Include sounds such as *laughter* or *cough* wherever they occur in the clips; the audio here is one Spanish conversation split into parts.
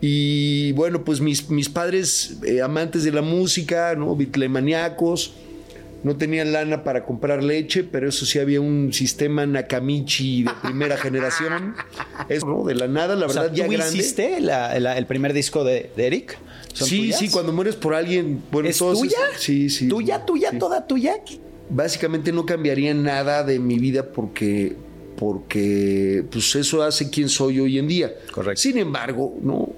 Y bueno, pues mis, mis padres, eh, amantes de la música, ¿no? Bitlemaniacos, no tenían lana para comprar leche, pero eso sí había un sistema Nakamichi de primera *laughs* generación. Es, ¿no? De la nada, la O sea, verdad, ya ¿tú grande. hiciste la- la- el primer disco de, de Eric? ¿Son Sí, tuyas? sí, cuando mueres por alguien. Bueno, ¿Es todos tuya? sí, sí. ¿Tuya, tuya, sí. toda tuya? Básicamente no cambiaría nada de mi vida porque, porque pues eso hace quien soy hoy en día. Correcto. Sin embargo, no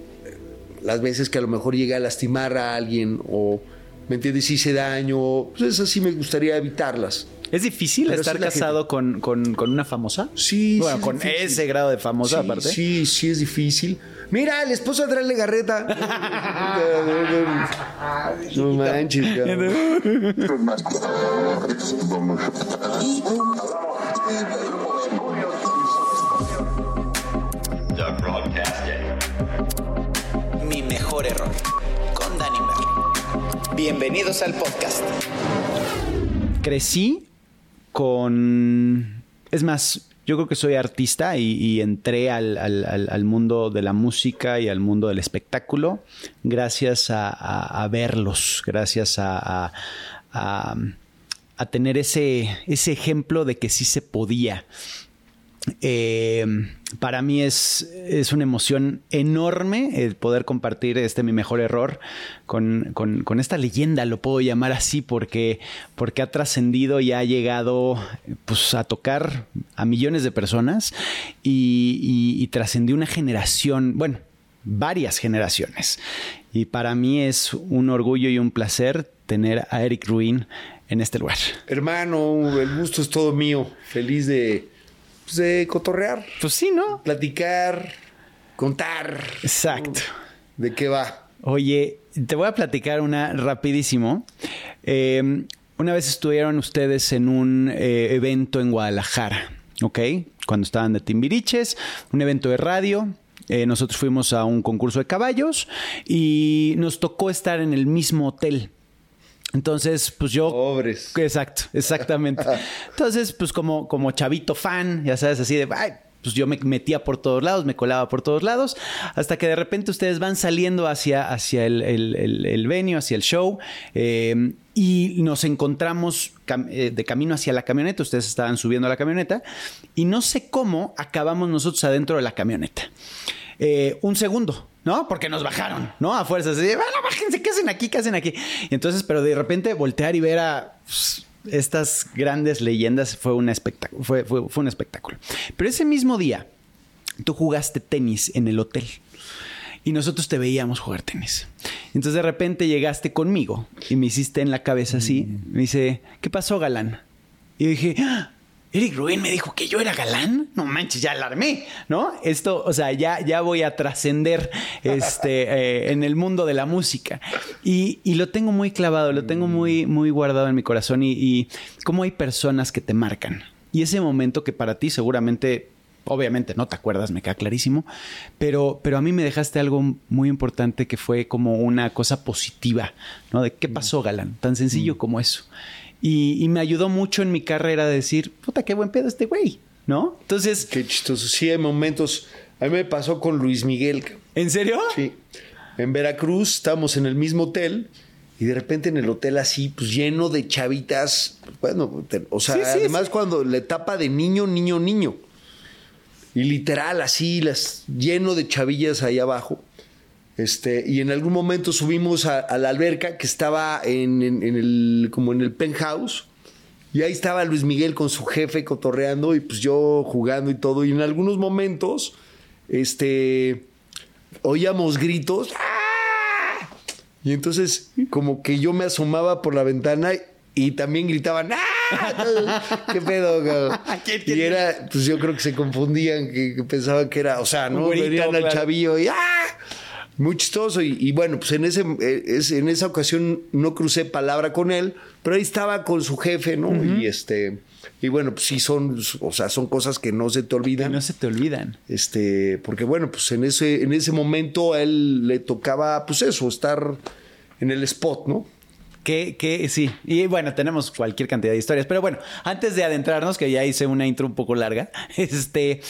las veces que a lo mejor llega a lastimar a alguien o me entiendes hice daño, pues esas sí me gustaría evitarlas. ¿Es difícil Pero estar la casado con, con- con una famosa? Sí, Bueno, sí es con difícil. ese grado de famosa sí, aparte. Sí, sí es difícil. Mira, el esposo de Andrés Legarreta. *laughs* no manches, cabrón. Mi mejor error. Con Danny Merlo. Bienvenidos al podcast. Crecí con... Es más, yo creo que soy artista y, entré al, mundo de la música y al mundo del espectáculo gracias a, a- verlos, gracias a, a- a- a tener ese, ese ejemplo de que sí se podía. Eh, para mí es, es una emoción enorme el poder compartir este mi mejor error con, con- con esta leyenda, lo puedo llamar así, porque, porque ha trascendido y ha llegado pues, a tocar a millones de personas y, y- y trascendió una generación, bueno, varias generaciones. Y para mí es un orgullo y un placer tener a Eric Ruin en este lugar. Hermano, el gusto es todo mío. Feliz de, pues, de cotorrear, Pues sí, ¿no? platicar, contar. Exacto. ¿De qué va? Oye, te voy a platicar una rapidísimo. Eh, una vez estuvieron ustedes en un eh, evento en Guadalajara, ¿ok? Cuando estaban de Timbiriches, un evento de radio. Eh, nosotros fuimos a un concurso de caballos y nos tocó estar en el mismo hotel. Entonces, pues yo... Pobres. Exacto, exactamente. *laughs* Entonces, pues como, como chavito fan, ya sabes, así de, "Ay", pues yo me metía por todos lados, me colaba por todos lados, hasta que de repente ustedes van saliendo hacia, hacia el, el, el- el venue, hacia el show, eh, y nos encontramos cam- eh, de camino hacia la camioneta, ustedes estaban subiendo a la camioneta, y no sé cómo acabamos nosotros adentro de la camioneta. Eh, un segundo, ¿no? Porque nos bajaron, ¿no? A fuerzas. Así, bueno, bájense, ¿qué hacen aquí? ¿Qué hacen aquí? Y entonces, pero de repente voltear y ver a pues, estas grandes leyendas fue un espectáculo. Fue, fue- fue un espectáculo. Pero ese mismo día, tú jugaste tenis en el hotel. Y nosotros te veíamos jugar tenis. Entonces de repente llegaste conmigo y me hiciste en la cabeza así. Me dice, ¿qué pasó, galán? Y yo dije, "Ah, Eric Rubén me dijo que yo era galán. No manches, ya alarmé, ¿no? Esto, o sea, ya, ya voy a trascender este, *laughs* eh, en el mundo de la música. Y, y lo tengo muy clavado, lo tengo muy, muy guardado en mi corazón. Y, y cómo hay personas que te marcan. Y ese momento que para ti seguramente obviamente no te acuerdas, me queda clarísimo, pero, pero a mí me dejaste algo muy importante que fue como una cosa positiva, ¿no? De qué pasó, Galán, tan sencillo como eso. Y, y me ayudó mucho en mi carrera a decir, puta, qué buen pedo este güey, ¿no? Entonces, Qué chistoso. Sí, hay momentos. A mí me pasó con Luis Miguel. ¿en serio? Sí. En Veracruz estábamos en el mismo hotel y de repente en el hotel así, pues lleno de chavitas. Bueno, o sea, Sí, sí, además sí. cuando la etapa de niño, niño, niño. Y literal así, las, lleno de chavillas ahí abajo. Este, y en algún momento subimos a, a la alberca que estaba en, en- en el, como en el penthouse. Y ahí estaba Luis Miguel con su jefe cotorreando y pues yo jugando y todo. Y en algunos momentos, este, oíamos gritos. ¡Ah! Y entonces como que yo me asomaba por la ventana y también gritaban ¡Ah! *laughs* ¿Qué pedo? cabrón?" *laughs* ¿Quién Y era, pues yo creo que se confundían, que, que pensaban que era, o sea, ¿no? Venían al claro. chavillo y ¡ah! Muy chistoso. Y, y bueno, pues en, ese, eh, en esa ocasión no crucé palabra con él, pero ahí estaba con su jefe, ¿no? Y este. Y bueno, pues sí son, o sea, son cosas que no se te Que olvidan. no se te olvidan. Este, porque bueno, pues en ese, en ese momento a él le tocaba, pues eso, estar en el spot, ¿no? Que, que sí. Y bueno, tenemos cualquier cantidad de historias. Pero bueno, antes de adentrarnos, que ya hice una intro un poco larga, *laughs* este,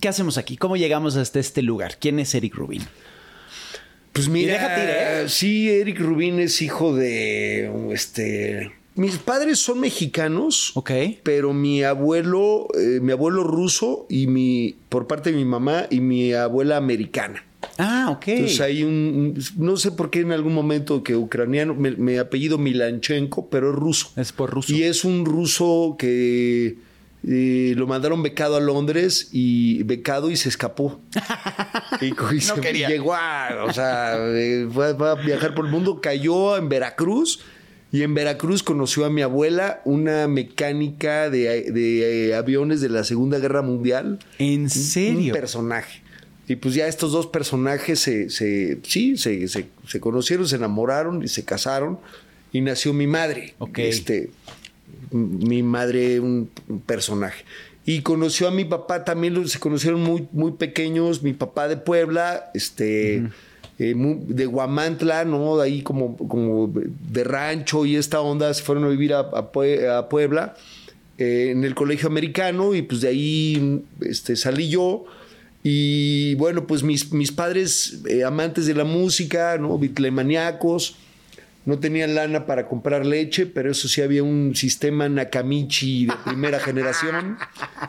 ¿qué hacemos aquí? ¿Cómo llegamos hasta este lugar? ¿Quién es Eric Rubin? Pues mira, déjate ir, ¿eh? sí, Eric Rubín es hijo de este. Mis padres son mexicanos, Ok. pero mi abuelo, eh, mi abuelo ruso y mi por parte de mi mamá y mi abuela americana. Ah, ok. Entonces hay un, un- no sé por qué en algún momento que ucraniano, me, me apellido Milanchenko, pero es ruso. Es por ruso. Y es un ruso que eh, lo mandaron becado a Londres y becado y se escapó. *laughs* y, se quería. llegó a, o sea, eh, fue, fue a viajar por el mundo, cayó en Veracruz. Y en Veracruz conoció a mi abuela, una mecánica de, de, eh, aviones de la Segunda Guerra Mundial. ¿En Un serio? personaje. Y pues ya estos dos personajes se, se- sí, se, se- se conocieron, se enamoraron y se casaron. Y nació mi madre. Ok. Este, mi madre, un, un personaje. Y conoció a mi papá también, los- se conocieron muy, muy pequeños. Mi papá de Puebla, este. eh, de Guamantla, ¿no? De ahí como, como de rancho y esta onda, se fueron a vivir a, a Puebla eh, en el colegio americano y pues de ahí este, salí yo. Y bueno, pues mis, mis padres, eh, amantes de la música, ¿no? Bitlemaniacos, no tenían lana para comprar leche, pero eso sí había un sistema Nakamichi de primera *laughs* generación.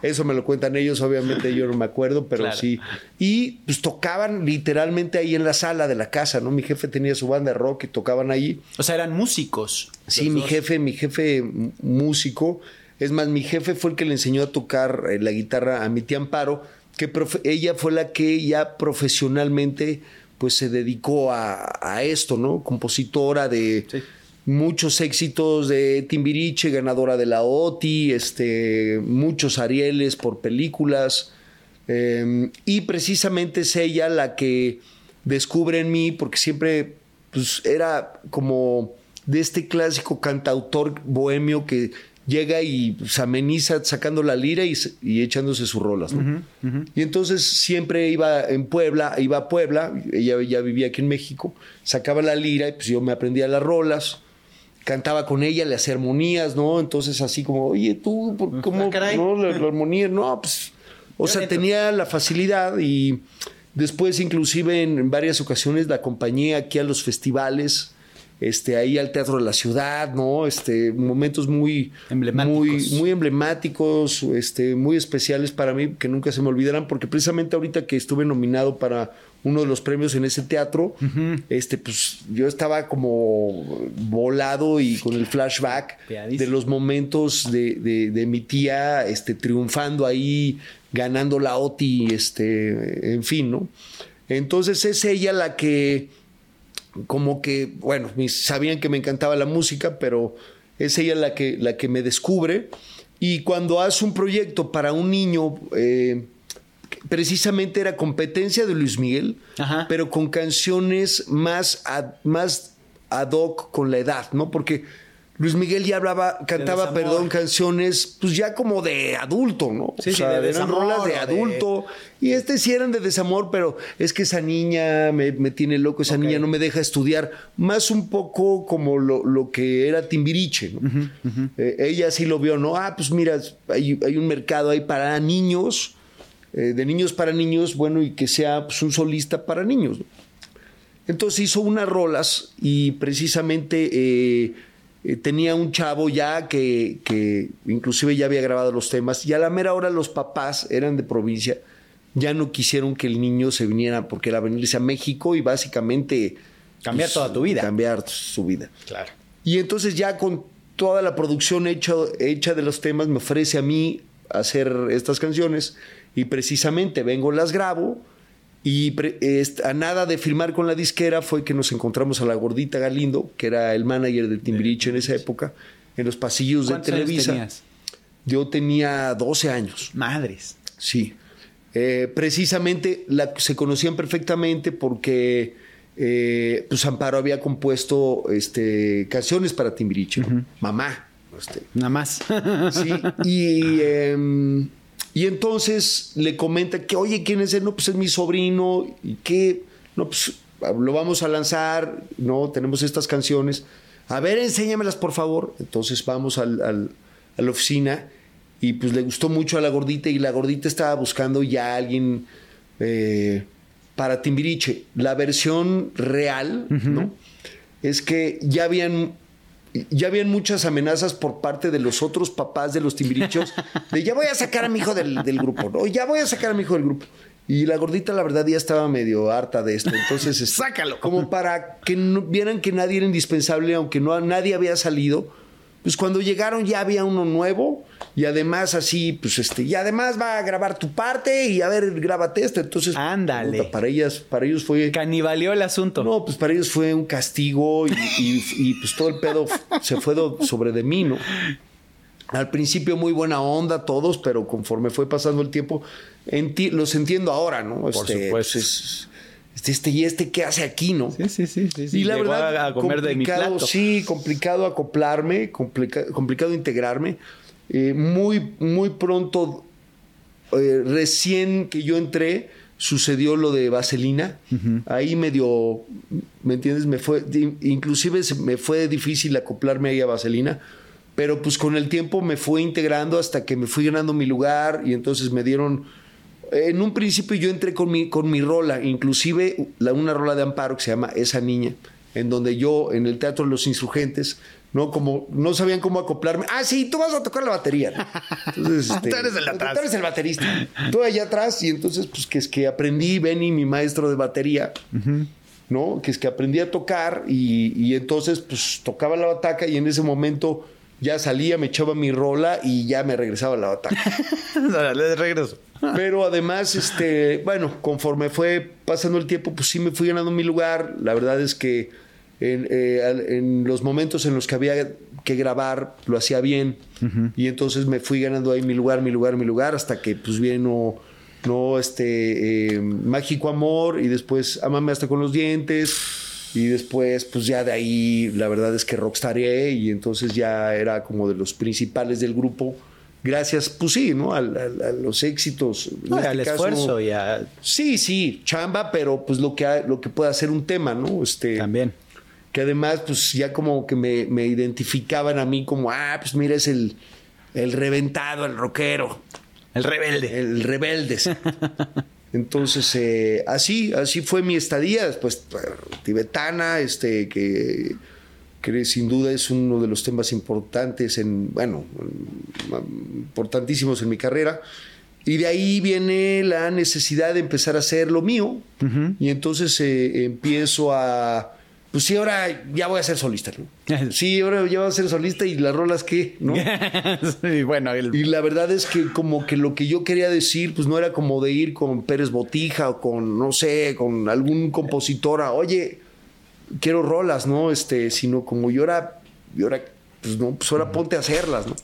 Eso me lo cuentan ellos, obviamente yo no me acuerdo, pero Claro. sí. Y pues tocaban literalmente ahí en la sala de la casa, ¿no? Mi jefe tenía su banda de rock y tocaban ahí. O sea, eran músicos. Sí, mi dos. jefe, mi jefe músico. Es más, mi jefe fue el que le enseñó a tocar eh, la guitarra a mi tía Amparo, que ella fue la que ya profesionalmente pues se dedicó a, a esto, ¿no? Compositora de Sí. muchos éxitos de Timbiriche, ganadora de la OTI, este, muchos Arieles por películas. Eh, y precisamente es ella la que descubre en mí, porque siempre pues, era como de este clásico cantautor bohemio que llega y se ameniza sacando la lira y, y echándose sus rolas. ¿no? Y entonces siempre iba en Puebla, iba a Puebla, ella ya vivía aquí en México, sacaba la lira y pues yo me aprendía las rolas cantaba con ella, le hacía armonías, ¿no? Entonces así como, oye, tú, ¿por- ¿cómo? Ah. ¿no? La, la armonía, no, pues, o sea, tenía la facilidad y después inclusive en, en varias ocasiones la acompañé aquí a los festivales, este, ahí al Teatro de la Ciudad, ¿no? Este, momentos muy Emblemáticos. muy, muy emblemáticos, este, muy especiales para mí, que nunca se me olvidarán, porque precisamente ahorita que estuve nominado para uno de los premios en ese teatro, este, pues yo estaba como volado y con el flashback de los momentos de, de- de mi tía este, triunfando ahí, ganando la OTI, este, en fin, ¿no? Entonces es ella la que como que, bueno, mis- sabían que me encantaba la música, pero es ella la que, la que me descubre. Y cuando hace un proyecto para un niño, eh, precisamente era competencia de Luis Miguel, Ajá. pero con canciones más ad, más ad hoc con la edad, ¿no? Porque Luis Miguel ya hablaba, cantaba, perdón, canciones, pues ya como de adulto, ¿no? Sí, sí, de eran desamor rolas o de de- adulto. Y este sí eran de desamor, pero es que esa niña me, me tiene loco, esa niña no me deja estudiar. Más un poco como lo, lo que era Timbiriche, ¿no? Eh, ella sí lo vio, ¿no? Ah, pues mira, hay, hay un mercado ahí para niños, eh, de niños para niños, bueno, y que sea pues, un solista para niños. ¿no? Entonces hizo unas rolas y precisamente eh, eh, tenía un chavo ya que, que inclusive ya había grabado los temas y a la mera hora los papás eran de provincia, ya no quisieron que el niño se viniera porque era venirse a México y básicamente... pues, Cambiar toda tu vida. Cambiar su vida. Claro. Y entonces ya con toda la producción hecha, hecha de los temas me ofrece a mí hacer estas canciones y precisamente vengo, las grabo y a nada de firmar con la disquera fue que nos encontramos a la gordita Galindo, que era el manager de Timbiriche en esa época, en los pasillos de ¿Cuántos años Televisa. tenías? Yo tenía 12 años. Madres. Sí. Eh, precisamente la- se conocían perfectamente porque eh, pues Amparo había compuesto este, canciones para Timbiriche. Mamá. este, Nada más. Sí, *laughs* y, em, y entonces le comenta que, oye, ¿quién es él? No, pues es mi sobrino, y que, no, pues lo vamos a lanzar, ¿no? Tenemos estas canciones. A ver, enséñamelas, por favor. Entonces vamos al- al- a la oficina y pues le gustó mucho a la gordita y la gordita estaba buscando ya a alguien, eh, para Timbiriche. La versión real, ¿no? Es que ya habían ya habían muchas amenazas por parte de los otros papás de los timbirichos de ya voy a sacar a mi hijo del, del grupo, ¿no? Ya voy a sacar a mi hijo del grupo. Y la gordita, la verdad, ya estaba medio harta de esto. Entonces, *laughs* es- Sácalo. Como para que no- vieran que nadie era indispensable, aunque no nadie había salido. Pues cuando llegaron ya había uno nuevo y además así, pues este, y además va a grabar tu parte y a ver, grábate esto. Entonces, Ándale. puta, para ellas, para ellos fue Canibaleó el asunto. no, pues para ellos fue un castigo y, y- y, pues todo el pedo se fue sobre de mí, ¿no? Al principio muy buena onda todos, pero conforme fue pasando el tiempo, enti- los entiendo ahora, ¿no? Por Este, supuesto. pues, es- este, este y este, ¿qué hace aquí, no? Sí, sí, sí. sí, sí. Y la Llegó verdad, a, a comer de mi complicado, plato. sí, complicado acoplarme, complica- complicado integrarme. Eh, muy, muy pronto, eh, recién que yo entré, sucedió lo de Vaselina. Ahí medio, ¿me entiendes? Me fue, inclusive me fue difícil acoplarme ahí a Vaselina. Pero pues con el tiempo me fue integrando hasta que me fui ganando mi lugar y entonces me dieron en un principio yo entré con mi, con mi rola, inclusive la, una rola de Amparo que se llama Esa Niña, en donde yo en el Teatro de los Insurgentes, ¿no? Como no sabían cómo acoplarme. Ah, sí, tú vas a tocar la batería. ¿no? Entonces, *laughs* este, Tú eres el atrás. Tú eres el baterista. Tú allá atrás y entonces pues que es que aprendí, Benny, mi maestro de batería, ¿no? Que es que aprendí a tocar y, y entonces pues tocaba la bataca y en ese momento ya salía, me echaba mi rola y ya me regresaba la bataca. *laughs* De regreso. Pero además, este, bueno, conforme fue pasando el tiempo, pues sí me fui ganando mi lugar. La verdad es que en, eh, en los momentos en los que había que grabar, lo hacía bien. Y entonces me fui ganando ahí mi lugar, mi lugar, mi lugar, hasta que pues vino, no, este, eh, Mágico Amor y después Amame hasta con los dientes. Y después, pues ya de ahí, la verdad es que rockstaré y entonces ya era como de los principales del grupo. Gracias, pues sí, ¿no? A los éxitos. No, este al caso, esfuerzo y a- Sí, sí, chamba, pero pues lo que, ha- lo que puede hacer un tema, ¿no? Este, también. Que además, pues ya como que me, me identificaban a mí como, ah, pues mira, es el, el reventado, el rockero, El rebelde. el rebelde. *laughs* Entonces, eh, así, así fue mi estadía, después eh, tibetana, este, que, que sin duda es uno de los temas importantes en, bueno, en- importantísimos en mi carrera. Y de ahí viene la necesidad de empezar a hacer lo mío. Y entonces eh, empiezo a, pues sí, ahora ya voy a ser solista, ¿no? *laughs* Sí, ahora ya voy a ser solista y las rolas que, ¿no? *laughs* Sí, bueno, el- Y la verdad es que como que lo que yo quería decir, pues no era como de ir con Pérez Botija o con, no sé, con algún compositor, a, oye, quiero rolas, ¿no? Este, sino como yo era, yo era, pues no, pues ahora ponte a hacerlas, ¿no?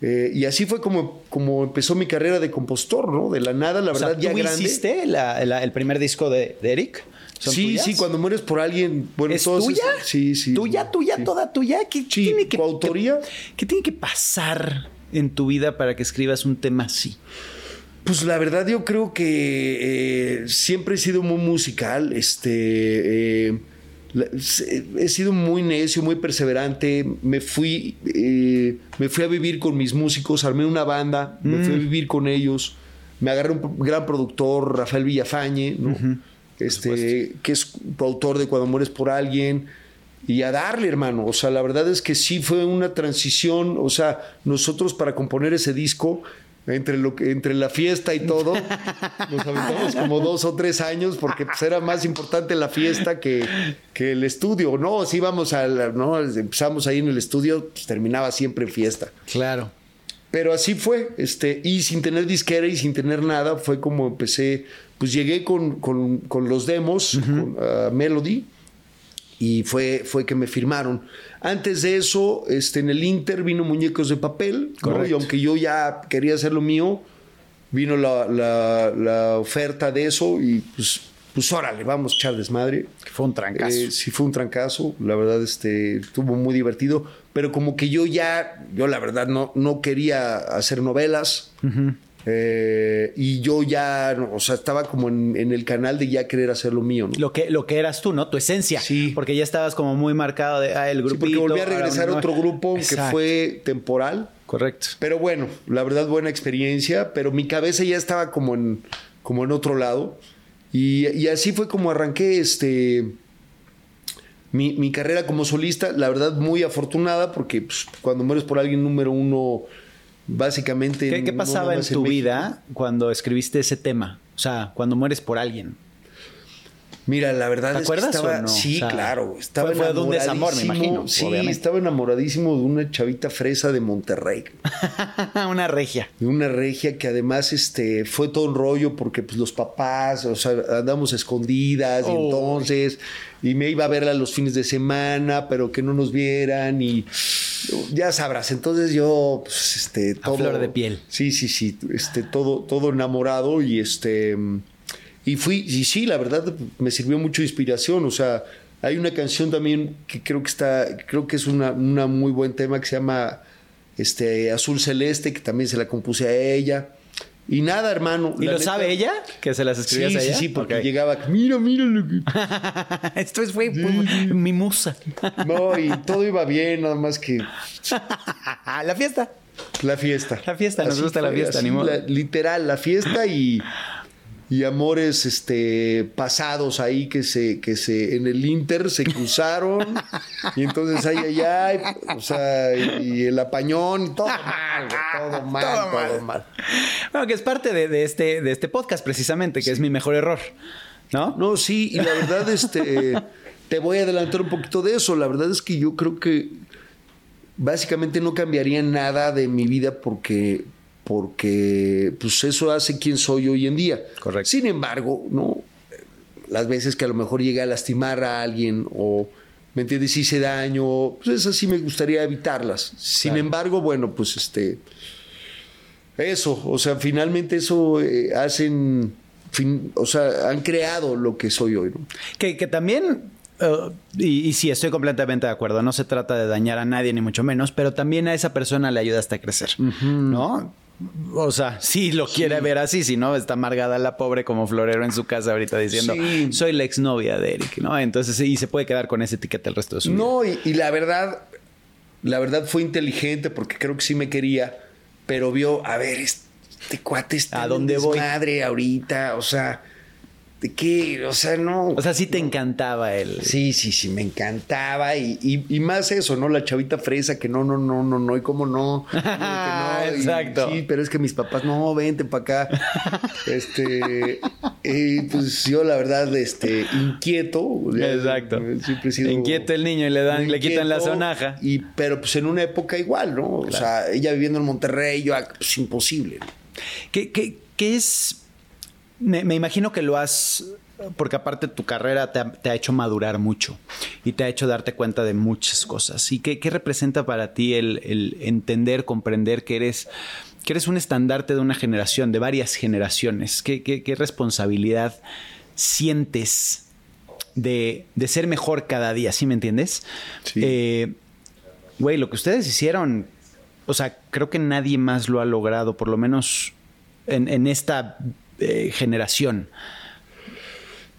Eh, y así fue como, como empezó mi carrera de compositor, ¿no? De la nada, la o sea, verdad, ya ¿tú grande. hiciste la- la- el primer disco de, de Eric? ¿Son Sí, tuyas? sí, cuando mueres por alguien, bueno, ¿Es tuya? sí, sí. ¿Tuya, tuya, sí. toda tuya? ¿Qué, Sí, tiene que, coautoría. qué- qué tiene que pasar en tu vida para que escribas un tema así? Pues la verdad yo creo que eh, siempre he sido muy musical, este, eh, he sido muy necio, muy perseverante, me fui, eh, me fui a vivir con mis músicos, armé una banda, me fui a vivir con ellos, me agarré un gran productor, Rafael Villafañe, ¿no? este, que es autor de Cuando mueres por alguien, y a darle, hermano. O sea, la verdad es que sí fue una transición. O sea, nosotros para componer ese disco, entre, lo que, entre la fiesta y todo, nos aventamos como dos o tres años porque pues, era más importante la fiesta que, que el estudio. No, si íbamos a, la- no, empezamos ahí en el estudio, pues terminaba siempre en fiesta. Claro. Pero así fue, este, y sin tener disquera y sin tener nada, fue como empecé, pues llegué con, con- con los demos, con ah, Melody, y fue, fue que me firmaron. Antes de eso, este, en el Inter vino Muñecos de Papel, ¿no? Y aunque yo ya quería hacer lo mío, vino la, la- la oferta de eso, y pues, pues órale, vamos a echar desmadre. Fue un trancazo. Eh, sí fue un trancazo, la verdad este estuvo muy divertido, pero como que yo ya, yo la verdad no, no quería hacer novelas eh, y yo ya, o sea, estaba como en, en el canal de ya querer hacer lo mío, ¿no? Lo que, lo que eras tú, ¿no? Tu esencia. Sí. Porque ya estabas como muy marcado de ah, el Sí, grupito. porque volví a regresar a otro grupo que Exacto. fue temporal, Correcto. pero bueno, la verdad buena experiencia, pero mi cabeza ya estaba como en, como en otro lado. Y, y así fue como arranqué este, mi, mi carrera como solista. La verdad, muy afortunada porque pues, cuando mueres por alguien número uno, básicamente... ¿Qué, qué pasaba en tu vida cuando escribiste ese tema? O sea, cuando mueres por alguien. Mira, la verdad ¿Te es que acuerdas estaba, o no? sí, O sea, claro, estaba fue- fue de un desamor, me enamoradísimo. imagino, Sí, obviamente. estaba enamoradísimo de una chavita fresa de Monterrey, *laughs* Una regia. de una regia que además este fue todo un rollo porque pues los papás, o sea, andamos escondidas y entonces y me iba a verla los fines de semana, pero que no nos vieran y ya sabrás, entonces yo pues este A flor de piel. Sí, sí, sí, este todo todo enamorado y este y fui y sí, la verdad me sirvió mucho de inspiración, o sea, hay una canción también que creo que está creo que es una una muy buen tema que se llama este Azul Celeste que también se la compuse a ella. Y nada, hermano. ¿Y lo neta- sabe ella? ¿Que se las Sí, escribías a sí, ella? sí, porque llegaba, mira, mira lo que... *laughs* Esto es, fue mi musa. No, y todo iba bien, nada más que *laughs* la fiesta. la fiesta. La fiesta, nos gusta la fiesta, ni modo. la- literal, la fiesta y, y amores este, pasados ahí que se, que se en el Inter se cruzaron. y entonces ay, ay, ay, o sea, y, y el apañón, y todo mal, *laughs* todo mal, Todo todo mal. mal. Bueno, que es parte de, de este, de este podcast precisamente, que es mi mejor error. ¿No? No, sí, y la verdad, este, te voy a adelantar un poquito de eso. La verdad es que yo creo que básicamente no cambiaría nada de mi vida porque, porque pues eso hace quien soy hoy en día. Correcto. Sin embargo, no, las veces que a lo mejor llegué a lastimar a alguien o me entiendes hice daño, pues esas sí me gustaría evitarlas. Sin Claro. embargo, bueno, pues este eso, o sea, finalmente eso eh, hacen, fin- o sea, han creado lo que soy hoy, ¿no? Que, que también, eh, y, y sí, estoy completamente de acuerdo, no se trata de dañar a nadie ni mucho menos, pero también a esa persona le ayudaste a crecer, ¿no? O sea, sí lo quiere ver así, si no, está amargada la pobre como florero en su casa ahorita diciendo, Sí. soy la exnovia de Eric, ¿no? Entonces, sí, se puede quedar con esa etiqueta el resto de su vida. No, y, y la verdad, la verdad fue inteligente porque creo que sí me quería, pero vio, a ver, este cuate está ¿A dónde voy? madre ahorita, o sea, ¿de qué? O sea, no. O sea, sí te encantaba él. Sí, sí, sí, me encantaba. Y, y- y más eso, ¿no? La chavita fresa que no, no, no, no, no, y cómo no. *laughs* Que y Exacto. sí, pero es que mis papás, no, vente para acá. *laughs* este, y pues yo, la verdad, este, inquieto. Exacto. Siempre he sido. Inquieto el niño y le dan, le quitan la sonaja. Y, pero pues en una época igual, ¿no? O sea, ella viviendo en Monterrey, yo, ah, pues imposible. ¿Qué, qué- qué es? Me, me imagino que lo has, porque aparte tu carrera te ha, te ha hecho madurar mucho y te ha hecho darte cuenta de muchas cosas. ¿Y qué, qué representa para ti el, el entender, comprender que eres, que eres un estandarte de una generación, de varias generaciones? ¿Qué, qué- qué responsabilidad sientes de, de ser mejor cada día? ¿Sí me entiendes? Sí. Eh, Güey, lo que ustedes hicieron, o sea, creo que nadie más lo ha logrado, por lo menos en, en esta eh, generación.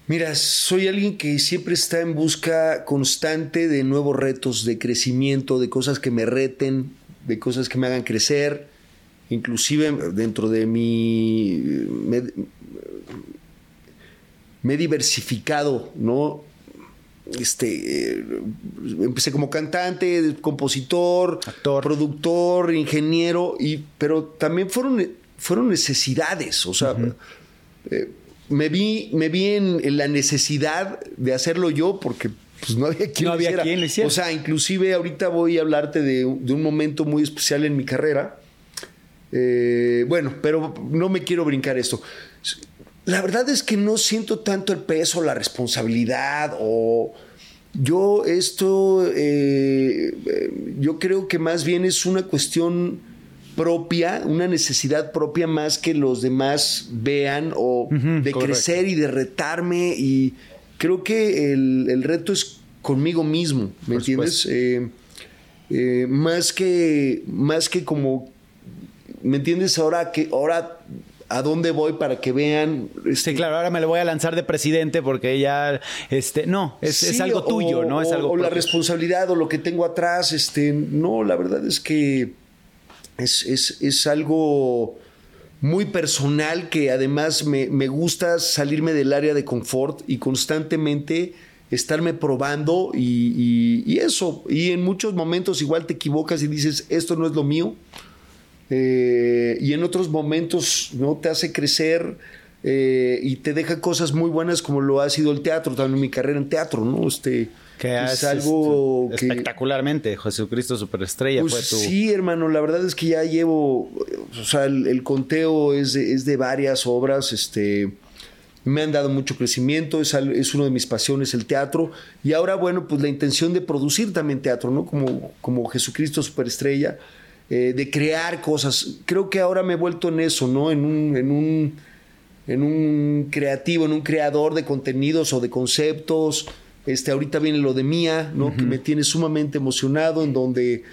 Mira, soy alguien que siempre está en busca constante de nuevos retos, de crecimiento, de cosas que me reten, de cosas que me hagan crecer. Inclusive dentro de mi... Me, me he diversificado, ¿no? Este, eh, empecé como cantante, compositor, Actor. productor, ingeniero, y, pero también fueron, fueron necesidades, o sea, eh, me vi, me vi en, en la necesidad de hacerlo yo porque pues, no había quien No lo había hiciera. quien lo hiciera. O sea, inclusive ahorita voy a hablarte de, un- de un momento muy especial en mi carrera. Eh, bueno, pero no me quiero brincar esto. La verdad es que no siento tanto el peso, la responsabilidad o... Yo esto, eh, yo creo que más bien es una cuestión propia, una necesidad propia más que los demás vean o de correcto. crecer y de retarme y creo que el, el reto es conmigo mismo, ¿me Por entiendes? Eh, eh, más que más que como ¿me entiendes? Ahora que ahora a dónde voy para que vean este, Sí, claro, ahora me lo voy a lanzar de presidente porque ya, este, no, es, es algo o- tuyo, ¿no? Es o- algo o la responsabilidad o lo que tengo atrás, este, no, la verdad es que es, es, es algo muy personal que además me, me gusta salirme del área de confort y constantemente estarme probando y, y- eso. Y en muchos momentos igual te equivocas y dices, esto no es lo mío. Eh, y en otros momentos no te hace crecer eh, y te deja cosas muy buenas como lo ha sido el teatro, también mi carrera en teatro, ¿no? Este, Que es algo este, que... espectacularmente. Jesucristo Superestrella Pues fue tu. Sí, hermano, la verdad es que ya llevo, o sea, el, el conteo es de, es de varias obras, este, me han dado mucho crecimiento, es, es uno de mis pasiones el teatro, y ahora, bueno, pues la intención de producir también teatro, ¿no? Como, como Jesucristo Superestrella, eh, de crear cosas. Creo que ahora me he vuelto en eso, ¿no? En un, en un, en un creativo, en un creador de contenidos o de conceptos. Este, ahorita viene lo de Mía, ¿no? Que me tiene sumamente emocionado, en donde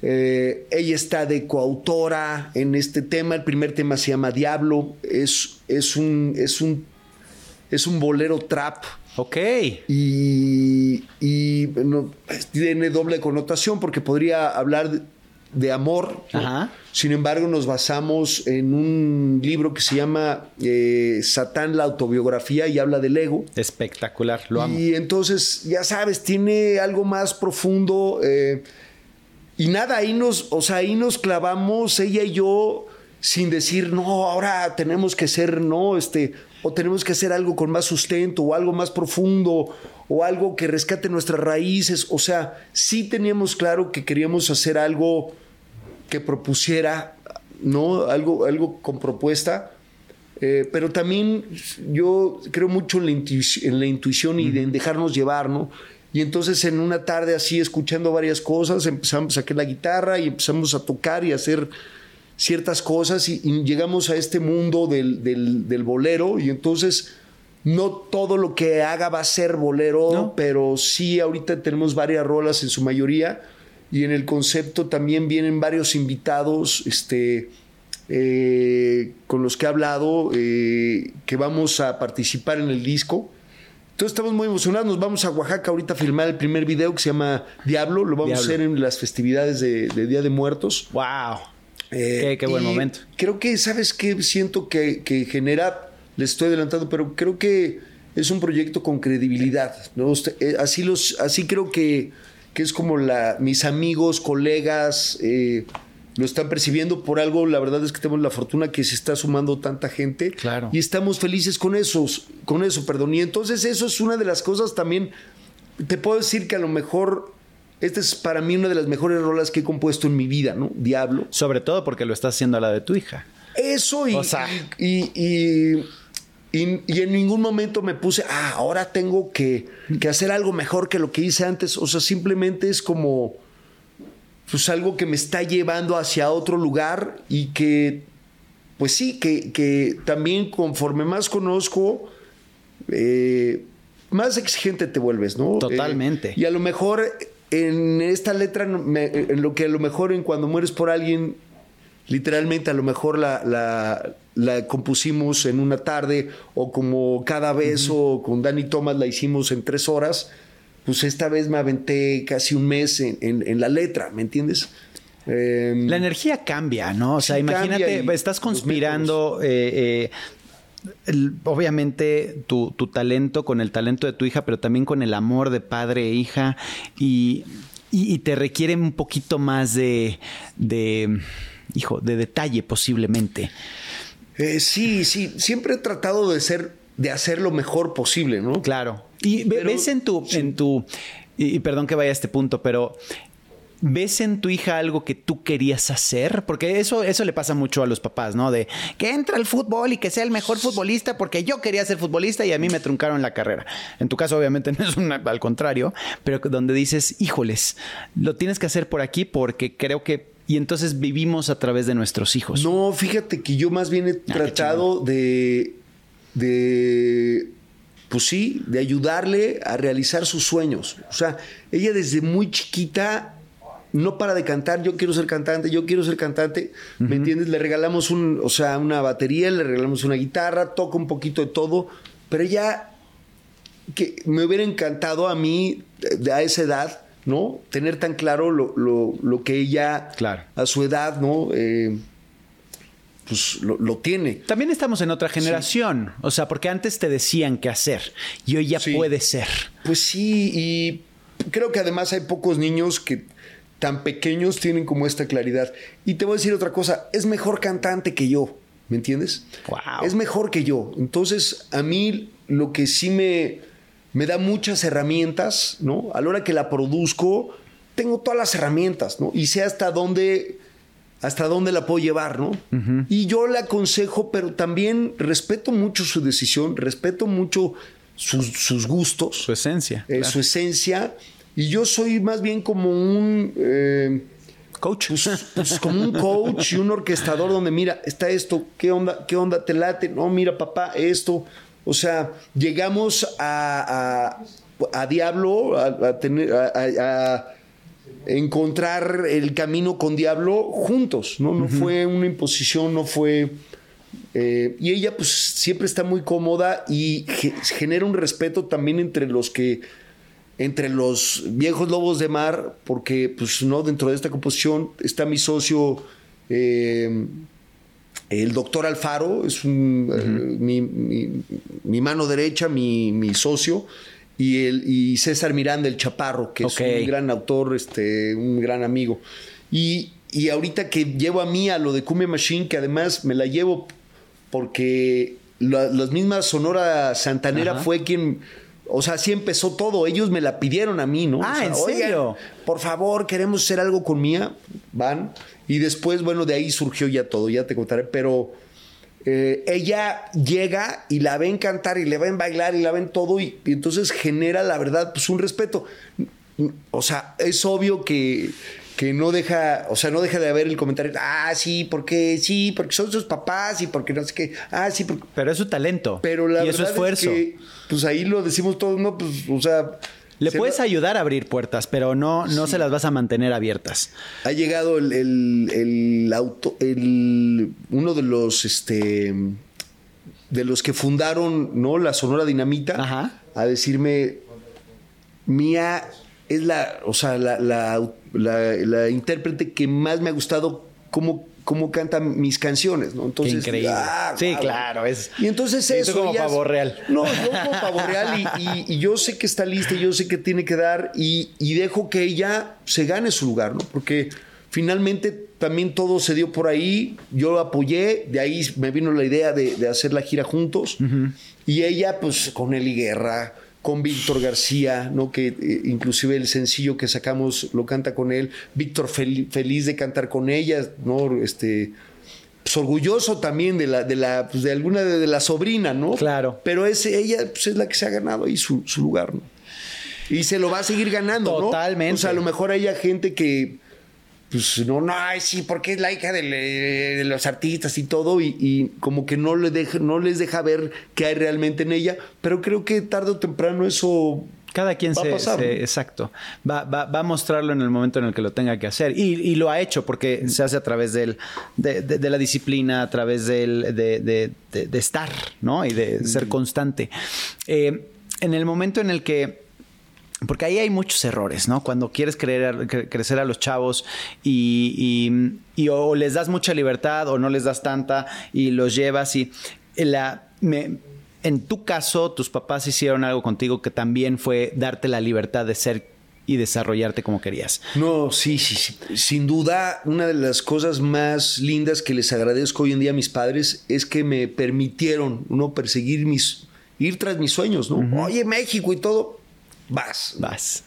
eh, ella está de coautora en este tema. El primer tema se llama Diablo. Es, es, un, es, un, es un bolero trap. Ok. Y, y, bueno, tiene doble connotación porque podría hablar de, de amor. Ajá. Sin embargo, nos basamos en un libro que se llama eh, Satán, la autobiografía, y habla del ego. Espectacular. Lo amo. Y entonces, ya sabes, tiene algo más profundo. eh, y nada, ahí nos, o sea, ahí nos clavamos, ella y yo, sin decir, no, ahora tenemos que ser, no, este, o tenemos que hacer algo con más sustento, o algo más profundo, o algo que rescate nuestras raíces. O sea, sí teníamos claro que queríamos hacer algo que propusiera, ¿no? Algo, algo con propuesta. Eh, pero también yo creo mucho en la, intuici- en la intuición y en dejarnos llevar, ¿no? Y entonces en una tarde así, escuchando varias cosas, empezamos, saqué la guitarra y empezamos a tocar y a hacer ciertas cosas y, y llegamos a este mundo del, del- del bolero y entonces no todo lo que haga va a ser bolero, No. pero sí ahorita tenemos varias rolas en su mayoría y en el concepto también vienen varios invitados, este, eh, con los que he hablado, eh, que vamos a participar en el disco. Entonces estamos muy emocionados, nos vamos a Oaxaca ahorita a filmar el primer video que se llama Diablo, lo vamos Diablo. a hacer en las festividades de, de Día de Muertos. Wow. Eh, qué, qué buen momento. Creo que, ¿sabes qué? Siento que, que genera, le estoy adelantando, pero creo que es un proyecto con credibilidad. ¿no? Eh, así, los, así creo que, que es como la, mis amigos, colegas eh, lo están percibiendo por algo. La verdad es que tenemos la fortuna que se está sumando tanta gente. Claro. Y estamos felices con, esos, con eso, perdón. Y entonces eso es una de las cosas también. Te puedo decir que a lo mejor esta es para mí una de las mejores rolas que he compuesto en mi vida, ¿no? Diablo. Sobre todo porque lo estás haciendo a la de tu hija. Eso y, O sea. y, y, y- y en ningún momento me puse, ah, ahora tengo que, que hacer algo mejor que lo que hice antes. O sea, simplemente es como pues algo que me está llevando hacia otro lugar y que, pues sí, que, que también conforme más conozco, eh, más exigente te vuelves, ¿no? Totalmente. Eh, y a lo mejor en esta letra, me- en lo que a lo mejor en cuando mueres por alguien, literalmente a lo mejor la, la- la compusimos en una tarde o como cada beso con Danny Thomas la hicimos en tres horas, pues esta vez me aventé casi un mes en, en- en la letra, ¿me entiendes? Eh, La energía cambia, ¿no? O sea, Sí, imagínate, y estás conspirando. eh, eh, el- obviamente tu, tu talento con el talento de tu hija, pero también con el amor de padre e hija y, y- y te requiere un poquito más de, de, hijo, de detalle posiblemente. Eh, sí, sí, siempre he tratado de ser, de hacer lo mejor posible, ¿no? Claro. Y Pero- ves en tu, en tu, y, y perdón que vaya a este punto, pero ¿ves en tu hija algo que tú querías hacer? Porque eso, eso le pasa mucho a los papás, ¿no? De que entra al fútbol y que sea el mejor futbolista porque yo quería ser futbolista y a mí me truncaron la carrera. En tu caso, obviamente, *laughs* no es una, al contrario, pero donde dices, híjoles, lo tienes que hacer por aquí porque creo que. Y entonces vivimos a través de nuestros hijos. No, fíjate que yo más bien he Ah, tratado de, de, pues sí, de ayudarle a realizar sus sueños. O sea, ella desde muy chiquita no para de cantar, yo quiero ser cantante, yo quiero ser cantante, ¿me entiendes? Le regalamos un, o sea, una batería, le regalamos una guitarra, toca un poquito de todo, pero ella que me hubiera encantado a mí de- a esa edad, ¿no? Tener tan claro lo, lo- lo que ella Claro. a su edad, ¿no? Eh, pues lo, lo tiene. También estamos en otra generación. O sea, porque antes te decían qué hacer. Y hoy ya Sí. puede ser. Pues sí, y creo que además hay pocos niños que tan pequeños tienen como esta claridad. Y te voy a decir otra cosa, es mejor cantante que yo, ¿me entiendes? Wow. Es mejor que yo. Entonces, a mí lo que sí me, me da muchas herramientas, ¿no? A la hora que la produzco, tengo todas las herramientas, ¿no? Y sé hasta dónde hasta dónde la puedo llevar, ¿no? Y yo le aconsejo, pero también respeto mucho su decisión, respeto mucho sus, sus gustos Su esencia. eh, claro. su esencia. Y yo soy más bien como un. eh, coach. pues, pues, *laughs* como un coach y un orquestador donde mira, está esto, ¿qué onda? ¿Qué onda? ¿Te late? No, mira, papá, esto. O sea, llegamos a, a, a Diablo, a, a tener, a, encontrar el camino con Diablo juntos, ¿no? No fue una imposición, no fue. eh, y ella, pues, siempre está muy cómoda y ge- genera un respeto también entre los que entre los viejos lobos de mar, porque pues no dentro de esta composición está mi socio eh, el doctor Alfaro, es un, eh, mi, mi- mi mano derecha, mi, mi socio, y, el, y César Miranda, el Chaparro, que es un gran autor, este, un gran amigo. Y, y ahorita que llevo a mí a lo de Cumbia Machine, que además me la llevo porque la, las mismas Sonora Santanera Ajá. fue quien, o sea, así empezó todo. Ellos me la pidieron a mí, ¿no? Ah, O sea, ¿en "Oigan, serio? por favor, queremos hacer algo con Mía. Van. Y después, bueno, de ahí surgió ya todo, ya te contaré. Pero eh, ella llega y la ven cantar y le ven bailar y la ven todo. Y, y entonces genera, la verdad, pues un respeto. O sea, es obvio que, que no deja, o sea, no deja de haber el comentario, ah, sí, porque sí, porque son sus papás y porque no sé qué, ah, sí, porque Pero es su talento. pero la y es su esfuerzo. es que, pues ahí lo decimos todos, no, pues, o sea. Le se puedes va- ayudar a abrir puertas, pero no, no se las vas a mantener abiertas. Ha llegado el, el, el auto, el, uno de los, este, de los que fundaron, ¿no? La Sonora Dinamita, Ajá. a decirme, Mía es la, o sea, la, la, la- la intérprete que más me ha gustado cómo, cómo canta mis canciones, ¿no? Entonces, Qué increíble. ah, Sí, claro, es- Y entonces eso. como pavo real. No, yo como pavo real y, y- y yo sé que está lista, y yo sé que tiene que dar y, y dejo que ella se gane su lugar, ¿no? Porque finalmente también todo se dio por ahí, yo apoyé, de ahí me vino la idea de, de hacer la gira juntos y ella pues con Eli Guerra, con Víctor García, ¿no? Que eh, inclusive el sencillo que sacamos lo canta con él, Víctor fel- feliz de cantar con ella, ¿no? Este pues, orgulloso también de la de la pues, de alguna de, de la sobrina, ¿no? Claro. Pero es ella pues, es la que se ha ganado ahí su, su lugar, ¿no? Y se lo va a seguir ganando, ¿no? Totalmente. O sea, a lo mejor hay gente que pues no, no, ay, sí, porque es la hija eh, de, los artistas y todo, y, y como que no, le deja, no les deja ver qué hay realmente en ella, pero creo que tarde o temprano eso Cada quien Va a se, pasar, se- exacto. Va, va- va a mostrarlo en el momento en el que lo tenga que hacer. Y, y lo ha hecho porque se hace a través del, de, de- de la disciplina, a través del, de, de- de- de estar, ¿no? Y de ser constante. Eh, en el momento en el que porque ahí hay muchos errores, ¿no? Cuando quieres creer- cre- crecer a los chavos y, y- y o les das mucha libertad o no les das tanta y los llevas y la, me- en tu caso tus papás hicieron algo contigo que también fue darte la libertad de ser y desarrollarte como querías. No, sí, sí, sí. Sin duda, una de las cosas más lindas que les agradezco hoy en día a mis padres es que me permitieron, ¿no? Perseguir mis, ir tras mis sueños, ¿no? Oye, México y todo, vas. Vas.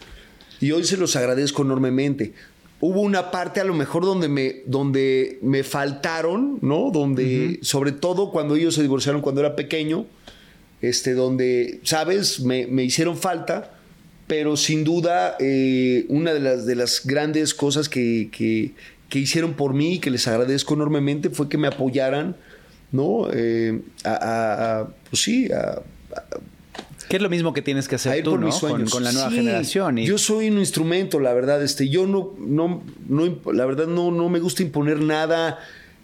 Y hoy se los agradezco enormemente. Hubo una parte a lo mejor donde me, donde me faltaron, ¿no? Donde, sobre todo cuando ellos se divorciaron cuando era pequeño, este, donde, ¿sabes? Me, me hicieron falta, pero sin duda eh, una de las, de las grandes cosas que, que- que hicieron por mí y que les agradezco enormemente fue que me apoyaran, ¿no? Eh, a, a- a- pues sí, a, Que es lo mismo que tienes que a hacer tú, ¿no? mis Con, sueños. con la nueva Sí, generación. Y Yo soy un instrumento, la verdad. Este, yo no, no, no, la verdad no, no me gusta imponer nada.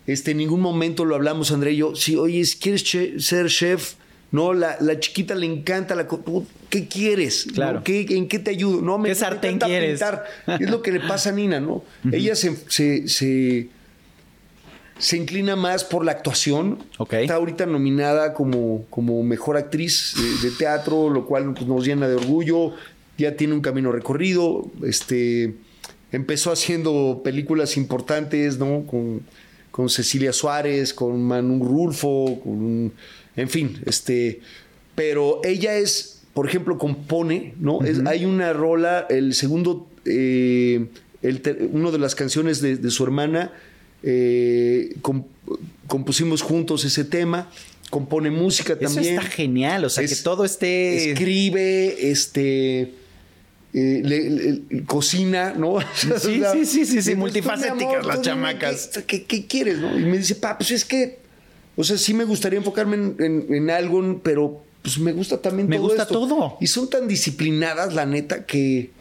Este, en ningún momento lo hablamos, André y yo. Si, oye, si ¿quieres che- ser chef? No, la, la chiquita le encanta la ¿Qué quieres? ¿No? Claro. ¿Qué- ¿En qué te ayudo? No, me, ¿Qué sartén quieres? pintar. Es lo que le pasa a Nina, ¿no? *laughs* Ella se, se, se- se inclina más por la actuación. Está ahorita nominada como, como mejor actriz de, de teatro, lo cual pues, nos llena de orgullo. Ya tiene un camino recorrido. Este, empezó haciendo películas importantes, ¿no? Con, con Cecilia Suárez, con Manu Rulfo, con, en fin, este, pero ella es, por ejemplo, compone, ¿no? Es- hay una rola, el segundo, eh, el una de las canciones de, de su hermana, eh, com- compusimos juntos ese tema, compone música Eso también. está genial, o sea, Es- que todo esté... Escribe, este. eh, le- le- cocina, ¿no? *laughs* Sí, sí, sí, sí, sí, digo, multifacéticas "Tú, mi amor, las chamacas". ¿qué, qué, qué quieres, no? Y me dice, pa, pues es que, o sea, sí me gustaría enfocarme en, en- en algo, pero pues me gusta también Me todo gusta esto". todo. Y son tan disciplinadas, la neta, que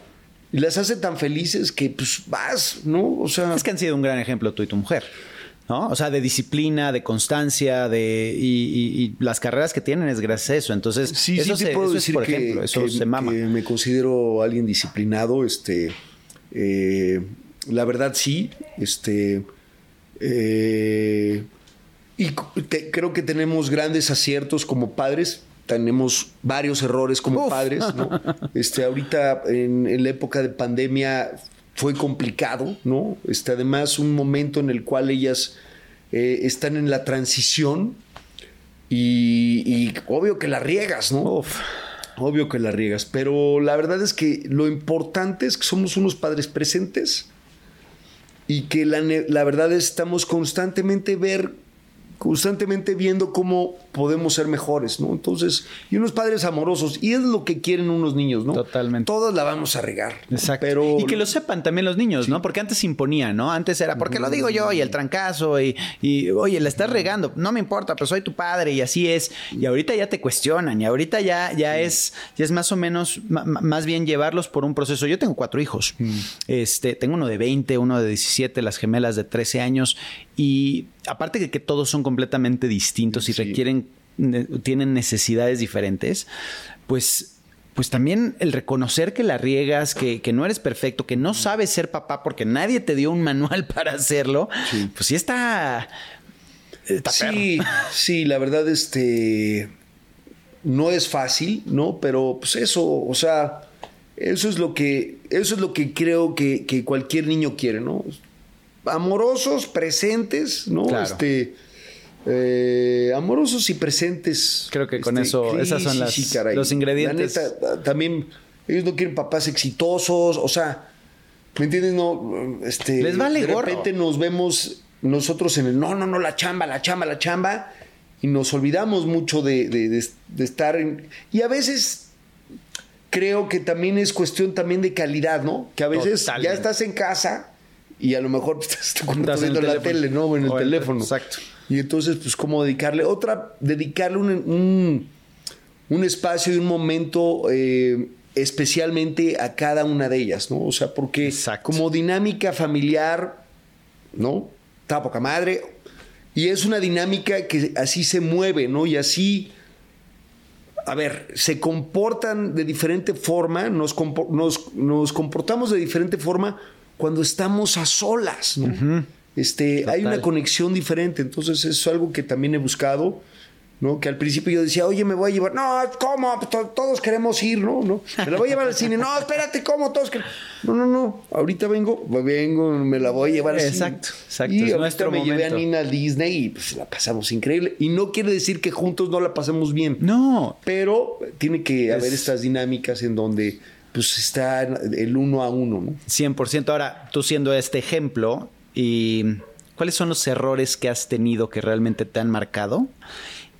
las hace tan felices que pues vas, ¿no? O sea, Es que han sido un gran ejemplo tú y tu mujer, ¿no? O sea, de disciplina, de constancia, de y, y- y las carreras que tienen es gracias a eso. Entonces, Sí, eso, sí, se- puedo eso decir es, por que, ejemplo, eso que- se mama. que me considero alguien disciplinado, este, eh, la verdad sí, este, eh, y te- creo que tenemos grandes aciertos como padres, tenemos varios errores como Uf. padres, ¿no? *laughs* Este, ahorita en, en la época de pandemia fue complicado, ¿no? Este, además un momento en el cual ellas eh, están en la transición y, y obvio que la riegas, ¿no? Uf. Obvio que la riegas, pero la verdad es que lo importante es que somos unos padres presentes y que la, verdad es estamos constantemente ver constantemente viendo cómo podemos ser mejores, ¿no? Entonces, y unos padres amorosos, y es lo que quieren unos niños, ¿no? Totalmente. Todos la vamos a regar. Exacto. Pero y que lo sepan también los niños, ¿no? Porque antes se imponía, ¿no? Antes era, porque lo digo yo, y el trancazo, y, y, oye, la estás regando, no me importa, pero soy tu padre, y así es. Y ahorita ya te cuestionan, y ahorita ya, ya es, ya es más o menos, más bien llevarlos por un proceso. Yo tengo cuatro hijos. Este, tengo uno de 20, uno de 17, las gemelas de 13 años, y aparte de que todos son completamente distintos y Sí. requieren, ne- tienen necesidades diferentes, pues pues también el reconocer que la riegas, que, que no eres perfecto, que no sabes ser papá porque nadie te dio un manual *laughs* para hacerlo, pues sí está... está Sí, *laughs* sí, la verdad, este. No es fácil, ¿no? Pero pues eso, o sea, eso es lo que. Eso es lo que creo que, que cualquier niño quiere, ¿no? Amorosos, presentes, ¿no? Claro. Este. eh, amorosos y presentes. Creo que con Este, eso- esas son las- los ingredientes. La neta, también, ellos no quieren papás exitosos, o sea, ¿me entiendes? No, este, Les vale de gorro. repente nos vemos nosotros en el no, no, no, la chamba, la chamba, la chamba, y nos olvidamos mucho de, de- de- de estar en. Y a veces creo que también es cuestión también de calidad, ¿no? Que a veces Totalmente. ya estás en casa y a lo mejor pues, *laughs* estás Estás viendo la tele, ¿no? O en el O teléfono. exacto. Y entonces, pues, ¿cómo dedicarle? Otra, dedicarle un, un, un espacio y un momento eh, especialmente a cada una de ellas, ¿no? O sea, porque Exacto. como dinámica familiar, ¿no? Está poca madre. Y es una dinámica que así se mueve, ¿no? Y así, a ver, se comportan de diferente forma, nos, compo- nos, nos comportamos de diferente forma cuando estamos a solas, ¿no? Este, hay una conexión diferente, entonces eso es algo que también he buscado, ¿no? Que al principio yo decía, oye, me voy a llevar, no, ¿cómo? To- Todos queremos ir, ¿no? ¿no? Me la voy a llevar al cine, no, espérate, ¿cómo? Todos queremos... No, no, no, ahorita vengo, vengo, me la voy a llevar al cine. Exacto, exacto, Y es ahorita nuestro me llevé a momento. Nina al Disney y pues la pasamos increíble. Y no quiere decir que juntos no la pasemos bien. No, Pero tiene que haber Es- estas dinámicas en donde pues está el uno a uno, ¿no? 100%. Ahora, tú siendo este ejemplo, ¿y cuáles son los errores que has tenido que realmente te han marcado?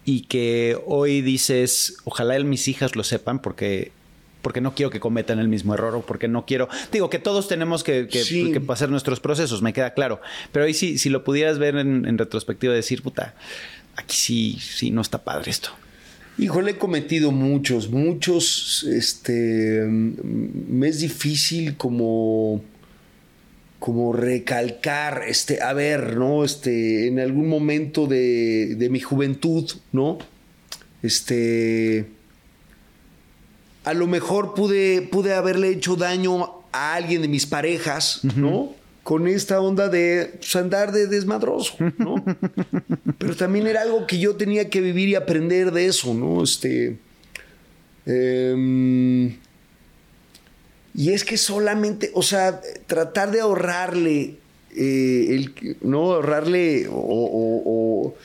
Y que hoy dices, ojalá mis hijas lo sepan porque, porque no quiero que cometan el mismo error o porque no quiero... Digo que todos tenemos que, que, Sí. que pasar nuestros procesos, me queda claro. Pero hoy sí, si lo pudieras ver en, en retrospectiva, decir, puta, aquí sí, sí, no está padre esto. Híjole, he cometido muchos, muchos, este, mm, me es difícil como, como recalcar, este, a ver, ¿no? Este, en algún momento de, de mi juventud, ¿no? Este, a lo mejor pude, pude haberle hecho daño a alguien de mis parejas, ¿no? Con esta onda de pues, andar de desmadroso, ¿no? *laughs* Pero también era algo que yo tenía que vivir y aprender de eso, ¿no? Este. em, y es que solamente, o sea, tratar de ahorrarle, eh, el, ¿no? Ahorrarle o, o- o-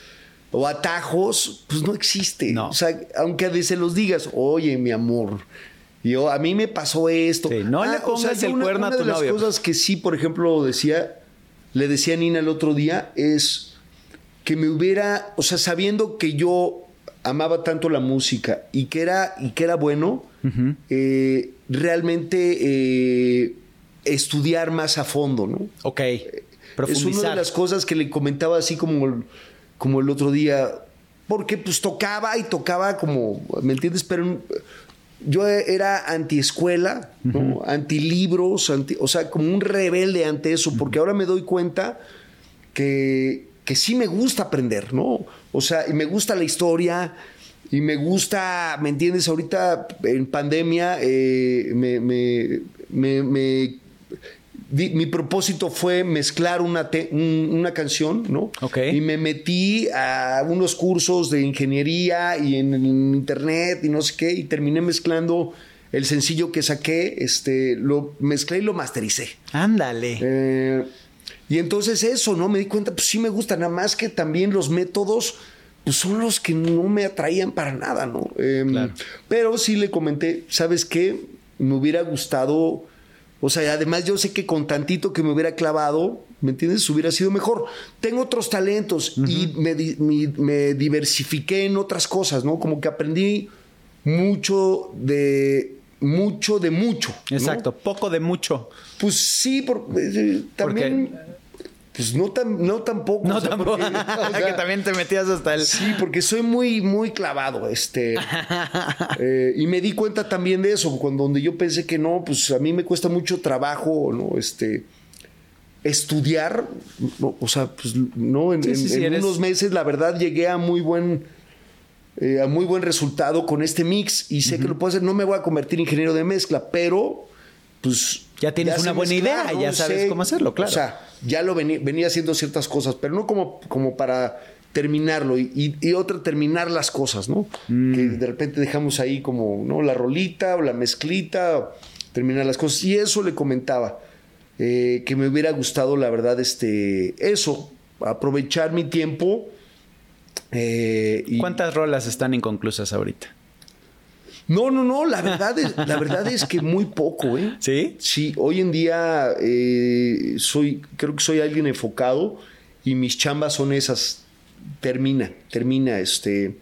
o atajos, pues no existe. No. O sea, aunque se los digas, oye, mi amor, yo, a mí me pasó esto. Sí, no le o pongas yo el cuerno a una tu de las cosas que sí, por ejemplo, decía, le decía a Nina el otro día, es que me hubiera, o sea, sabiendo que yo amaba tanto la música y que era, y que era bueno, eh, realmente eh, estudiar más a fondo, ¿no? Ok. Es una Profundizar. de las cosas que le comentaba así como, el- como el otro día, porque pues tocaba y tocaba como, ¿me entiendes? Pero yo era antiescuela, ¿no? antilibros, anti, o sea, como un rebelde ante eso, porque ahora me doy cuenta que, que sí me gusta aprender, ¿no? O sea, y me gusta la historia. Y me gusta, ¿me entiendes? Ahorita en pandemia eh, me, me- me- me- di- mi propósito fue mezclar una, te- un- una canción, ¿no? Ok. Y me metí a unos cursos de ingeniería y en, en internet y no sé qué, y terminé mezclando el sencillo que saqué, este, lo mezclé y lo mastericé. Ándale. Eh, y entonces eso, ¿no? Me di cuenta, pues sí me gusta, nada más que también los métodos pues son los que no me atraían para nada, ¿no? Eh, Claro. Pero sí le comenté, ¿sabes qué? Me hubiera gustado, o sea, además yo sé que con tantito que me hubiera clavado, ¿me entiendes? Hubiera sido mejor. Tengo otros talentos y me, diversifiqué en otras cosas, ¿no? Como que aprendí mucho de mucho de mucho. ¿no? Exacto. Poco de mucho. Pues sí, por, eh, también. Pues no, tan, no tampoco. No o sea, tampoco. porque, *laughs* o sea, que también te metías hasta el. Sí, porque soy muy, muy clavado. Este, *laughs* eh, y me di cuenta también de eso, cuando donde yo pensé que no, pues a mí me cuesta mucho trabajo, ¿no? Este. Estudiar, no, o sea, pues no, en, Sí, en- sí, sí, en eres- unos meses, la verdad, llegué a muy buen. eh, a muy buen resultado con este mix y sé que lo puedo hacer. No me voy a convertir en ingeniero de mezcla, pero pues. Ya tienes una buena idea, ya sabes cómo hacerlo, claro. O sea, ya lo venía, venía haciendo ciertas cosas, pero no como, como para terminarlo y, y- y otra terminar las cosas, ¿no? Mm. Que de repente dejamos ahí como, ¿no? La rolita o la mezclita, terminar las cosas. Y eso le comentaba, eh, que me hubiera gustado, la verdad, este, eso, aprovechar mi tiempo. eh, y- ¿Cuántas rolas están inconclusas ahorita? No, no, no, la verdad es, la verdad es que muy poco, ¿eh? *laughs* ¿Sí? Sí, hoy en día eh, soy, creo que soy alguien enfocado y mis chambas son esas. Termina, termina, este.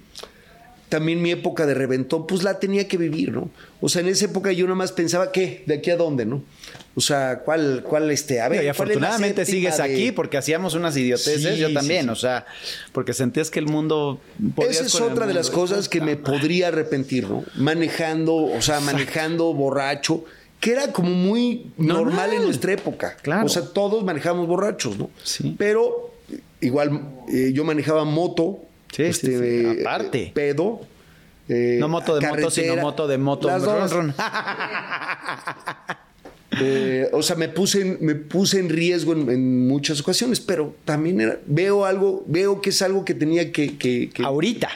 También mi época de reventón, pues la tenía que vivir, ¿no? O sea, en esa época yo nada más pensaba, ¿qué? ¿De aquí a dónde, no? O sea, ¿cuál, cuál, este? A ver, y ¿cuál es la afortunadamente sigues de- aquí porque hacíamos unas idioteces, Sí, yo también, sí. o sea, porque sentías que el mundo... Esa es otra de las cosas que me podría arrepentir, ¿no? Manejando, o sea, manejando borracho, que era como muy normal, Normal. en nuestra época. Claro. O sea, todos manejamos borrachos, ¿no? Sí. Pero igual eh, yo manejaba moto. Sí, sí, sí. eh, Aparte. eh, pedo. eh, No moto de moto, sino carretera, moto de moto. las Ron, dos. ron. *laughs* *laughs* Eh, o sea, me puse en, me puse en riesgo en, en muchas ocasiones, pero también era- veo algo, veo que es algo que tenía que, que- que- Ahorita.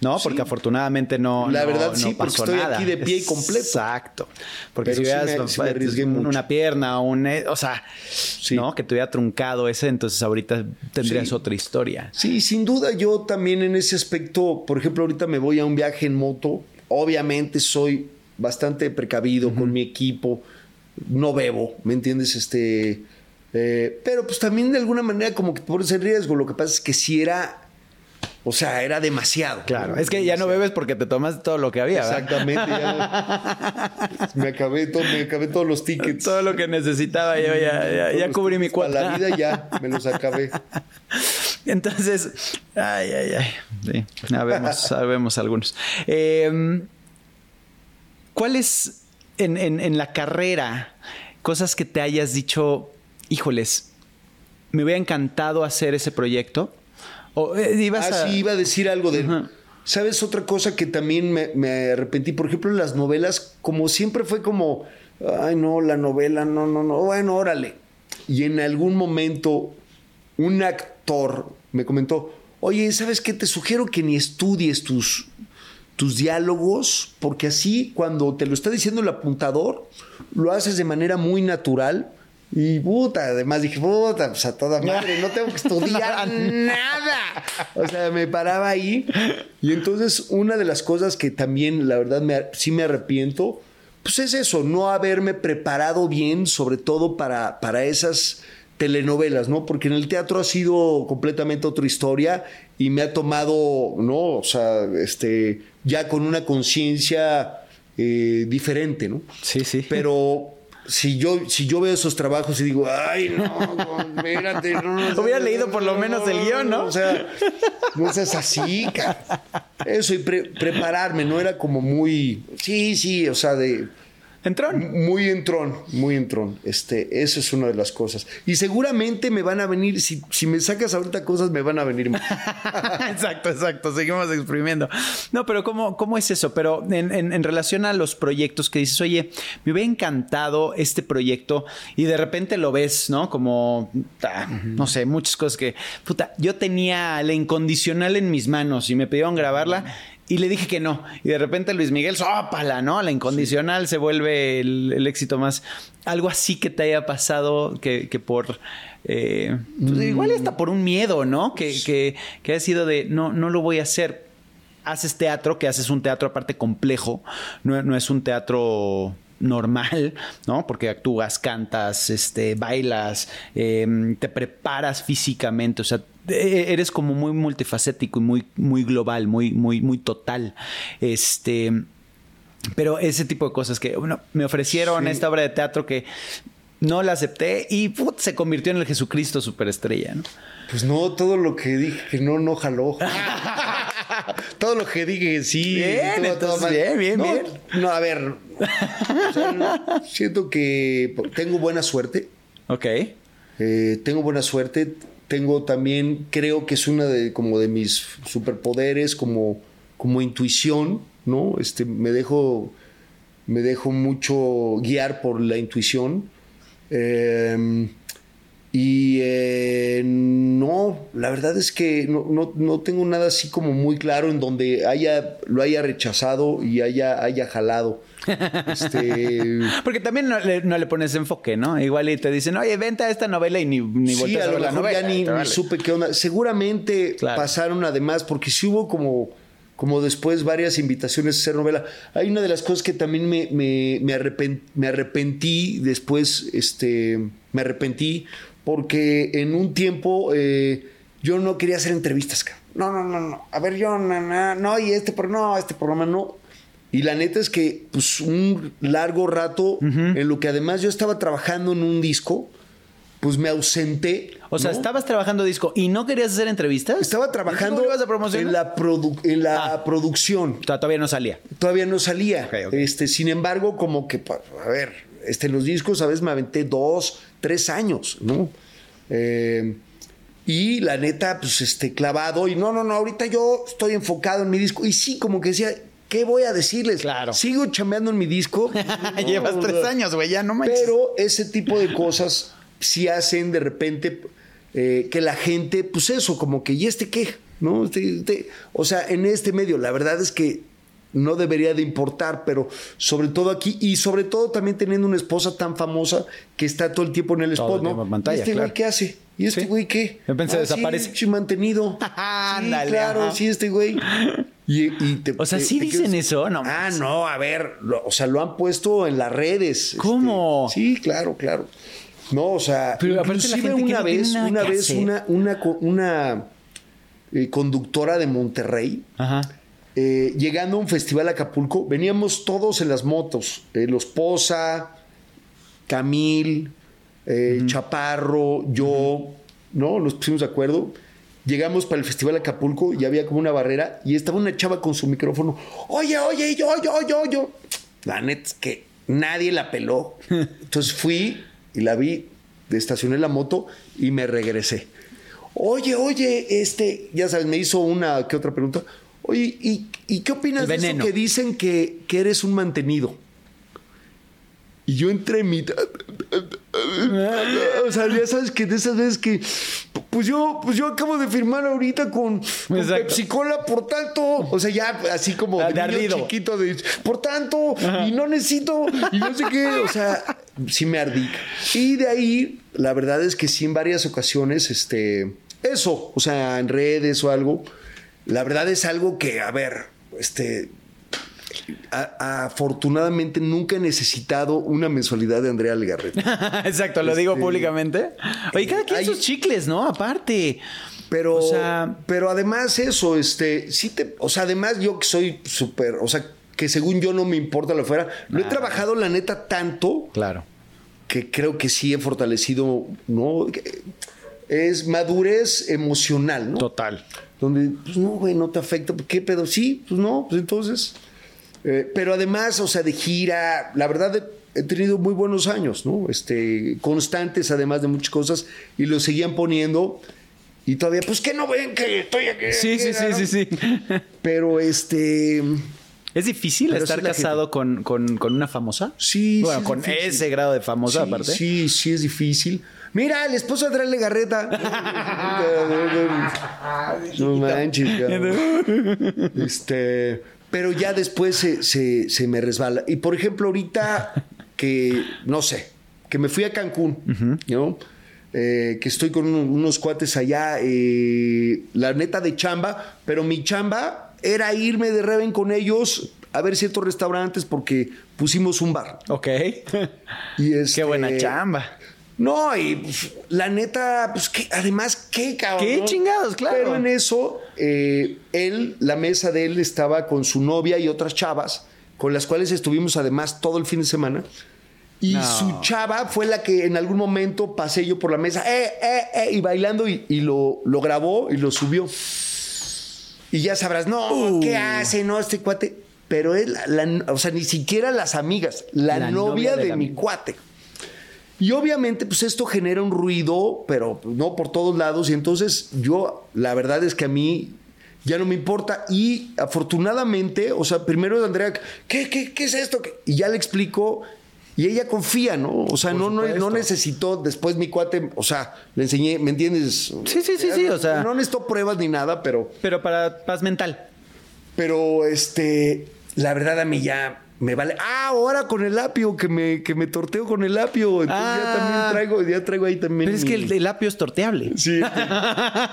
No, porque Sí. afortunadamente no. La verdad, no sí, porque pasó estoy nada. aquí de pie y completo. Exacto. Porque Pero si hubieras un- mucho. una pierna, un. eh, O sea, ¿no? Que te hubiera truncado ese, entonces ahorita tendrías Sí. otra historia. Sí, sin duda yo también en ese aspecto, por ejemplo, ahorita me voy a un viaje en moto, obviamente soy bastante precavido con mi equipo, no bebo, ¿me entiendes? Este, eh, pero pues también de alguna manera como que te pones en riesgo, lo que pasa es que si era, o sea, era demasiado. Claro. Es que ya no bebes porque te tomas todo lo que había. Exactamente, ya *laughs* me acabé, todo, me acabé todos los tickets. Todo lo que necesitaba yo ya, ya, cubrí mi tickets para la vida ya me los acabé. *laughs* Entonces, ay, ay, ay. Sí, sabemos, sabemos *laughs* algunos. Eh, ¿Cuáles en, en- en la carrera cosas que te hayas dicho, híjoles, me hubiera encantado hacer ese proyecto? O eh, Ah, a- sí, iba a decir algo de... Ajá. ¿Sabes otra cosa que también me, me arrepentí? Por ejemplo, en las novelas, como siempre fue como, ay, no, la novela, no, no, no, bueno, órale. y en algún momento un actor me comentó, oye, ¿sabes qué? Te sugiero que ni estudies tus, tus diálogos, porque así cuando te lo está diciendo el apuntador, lo haces de manera muy natural. Y puta, además dije, puta, pues a toda madre, no tengo que *laughs* estudiar nada. O sea, me paraba ahí. Y entonces, una de las cosas que también, la verdad, me, sí me arrepiento, pues es eso, no haberme preparado bien, sobre todo para, para esas telenovelas, ¿no? Porque en el teatro ha sido completamente otra historia y me ha tomado, ¿no? O sea, este, ya con una conciencia eh, diferente, ¿no? Sí, sí. Pero si yo, si yo veo esos trabajos y digo, ay, no, no, espérate, no, no, Hubiera leído por lo menos el guion, ¿no? O sea, no seas así, cara. Eso y pre- prepararme, no era como muy, sí, sí, o sea, de Entrón. muy entrón, muy entrón. Este, eso es una de las cosas. Y seguramente me van a venir, si, si me sacas ahorita cosas, me van a venir más. *laughs* exacto, exacto. Seguimos exprimiendo. No, pero ¿cómo, cómo es eso? Pero en, en- en relación a los proyectos que dices, oye, me hubiera encantado este proyecto y de repente lo ves, ¿no? Como, ah, no sé, muchas cosas que, puta, yo tenía la incondicional en mis manos y me pidieron grabarla. Y le dije que no. Y de repente Luis Miguel, sópala, ¿no? La incondicional se vuelve el, el éxito más. Algo así que te haya pasado que, que por. eh, pues Igual hasta por un miedo, ¿no? Que, que, que ha sido de no, no lo voy a hacer. Haces teatro, que haces un teatro aparte complejo. No, no es un teatro normal, ¿no? Porque actúas, cantas, este, bailas, eh, te preparas físicamente, o sea, eres como muy multifacético y muy, muy global, muy, muy, muy total. Este, pero ese tipo de cosas que bueno, me ofrecieron Sí. esta obra de teatro que no la acepté y put, se convirtió en el Jesucristo superestrella, ¿no? Pues no, todo lo que dije que no, no jaló. *laughs* todo lo que dije que sí. Bien, todo- entonces, bien, bien, no, bien. No, a ver. o sea, no, siento que tengo buena suerte. Ok. Eh, tengo buena suerte. Tengo también, creo que es una de como de mis superpoderes, como, como intuición, ¿no? Este, me dejo, me dejo mucho guiar por la intuición. Eh, y eh, no, la verdad es que no, no- no tengo nada así como muy claro en donde haya, lo haya rechazado y haya, haya jalado. Este, *laughs* Porque también no le, no le pones enfoque, ¿no? Igual y te dicen, oye, venta esta novela y ni, ni sí, a a ver la novela. ya ni, supe qué onda. Seguramente Claro. pasaron además, porque sí hubo como, como después varias invitaciones a hacer novela. Hay una de las cosas que también me, me, me, arrepen- me arrepentí después, este, me arrepentí, porque en un tiempo eh, yo no quería hacer entrevistas. No, no, no, no. A ver, yo, no, no, no, y este, pro- no, este programa no. Y la neta es que, pues, un largo rato, en lo que además yo estaba trabajando en un disco, pues me ausenté. O sea, ¿no? estabas trabajando disco y no querías hacer entrevistas. Estaba trabajando en la, produ- en la Ah. producción. Todavía no salía. Todavía no salía. Este, sin embargo, como que, pa- a ver, este, los discos a veces me aventé dos, tres años, ¿no? Eh, y la neta, pues, este, clavado. Y no, no, no, ahorita yo estoy enfocado en mi disco. Y sí, como que decía, ¿qué voy a decirles? Claro. Sigo chambeando en mi disco. *laughs* Llevas tres años, güey, ya no manches. Pero ese tipo de cosas sí hacen de repente eh, que la gente, pues eso, como que, ¿y este qué? ¿No? Este- este- o sea, en este medio, la verdad es que no debería de importar, pero sobre todo aquí y sobre todo también teniendo una esposa tan famosa que está todo el tiempo en el Todo spot, el ¿no? en pantalla, ¿Y este claro. qué hace? ¿Y este güey qué? De repente Ah, desaparece. *laughs* Sí, mantenido. sí, claro, ajá. sí, este güey. Y, y te- O sea, te- ¿sí te dicen quedas- eso? No ah, no, a ver, lo- o sea, lo han puesto en las redes. ¿Cómo? este, sí, claro, claro. No, o sea, Pero inclusive una no vez, nada una vez una, una eh, conductora de Monterrey, Ajá. eh, llegando a un festival a Acapulco, veníamos todos en las motos, eh, los Poza, Camil, eh, Chaparro, yo, ¿no? Nos pusimos de acuerdo. Llegamos para el festival Acapulco y había como una barrera y estaba una chava con su micrófono. Oye, oye, yo, yo, yo, yo. La neta es que nadie la peló. *laughs* Entonces fui y la vi, estacioné la moto y me regresé. Oye, oye, este, ya sabes, me hizo una que otra pregunta. Oye, ¿y, y qué opinas de eso que dicen que, que eres un mantenido? Y yo entre mi... O sea, ya sabes que de esas veces que. Pues yo, pues yo acabo de firmar ahorita con, con Exacto. Pepsi Cola, por tanto. O sea, ya así como De niño chiquito, de por tanto, y no necesito, y no sé qué. O sea, sí me ardí. Y de ahí, la verdad es que sí, en varias ocasiones, este. Eso, o sea, en redes o algo. La verdad es algo que, a ver, este. A- afortunadamente nunca he necesitado una mensualidad de Andrea Legarreta. *laughs* Exacto, lo digo Este, públicamente. Oye, cada quien hay- sus chicles, ¿no? Aparte. Pero, O sea- pero además eso, este, sí te, o sea, además yo que soy súper, o sea, que según yo no me importa lo fuera, lo he trabajado la neta tanto Claro. que creo que sí he fortalecido, ¿no? Es madurez emocional, ¿no? Total. Donde, pues no, güey, no te afecta, ¿qué pedo? Sí, pues no, pues entonces. Eh, pero además, o sea, de gira, la verdad he, tenido muy buenos años, ¿no? Este, constantes además de muchas cosas y lo seguían poniendo y todavía, pues que no ven que estoy aquí. Sí, sí, sí, ¿no? sí, sí. Pero este, ¿Es difícil Pero estar sí casado con, con- con una famosa? sí. Bueno, sí es con difícil. ese grado de famosa, Sí, aparte. Sí, sí es difícil. Mira, el esposo de Andrea Legarreta. *laughs* no manches, cabrón. *laughs* Este, pero ya después se, se- se me resbala. Y por ejemplo, ahorita que, no sé, que me fui a Cancún, ¿no? Eh, que estoy con uno- unos cuates allá, eh, la neta de chamba, pero mi chamba era irme de Reven con ellos a ver ciertos restaurantes porque pusimos un bar. Ok. Y *laughs* Qué este, buena chamba. No, y pues, la neta, pues que además, qué cabrón. Qué chingados, claro. Pero en eso, eh, él, la mesa de él estaba con su novia y otras chavas, con las cuales estuvimos además todo el fin de semana. Y No. su chava fue la que en algún momento pasé yo por la mesa, eh, eh, eh, y bailando, y, y lo, lo grabó y lo subió. Y ya sabrás, no, Uh. ¿qué hace? No, este cuate. Pero él, la- o sea, ni siquiera las amigas, la, La novia, novia de mi cuate. Y obviamente, pues esto genera un ruido, pero no por todos lados. Y entonces yo, la verdad es que a mí ya no me importa. Y afortunadamente, o sea, primero Andrea, ¿qué, qué, qué es esto? Y ya le explico. Y ella confía, ¿no? O sea, no, no, no necesitó después mi cuate, o sea, le enseñé, ¿me entiendes? Sí, sí, sí, sí, o sea- No necesito pruebas ni nada, pero, Pero para paz mental. pero este, la verdad a mí ya me vale. Ah, ahora con el apio, que me, que me torteo con el apio. Entonces ya Ah. también traigo, ya traigo ahí también. Pero es que el, el apio es torteable. Sí.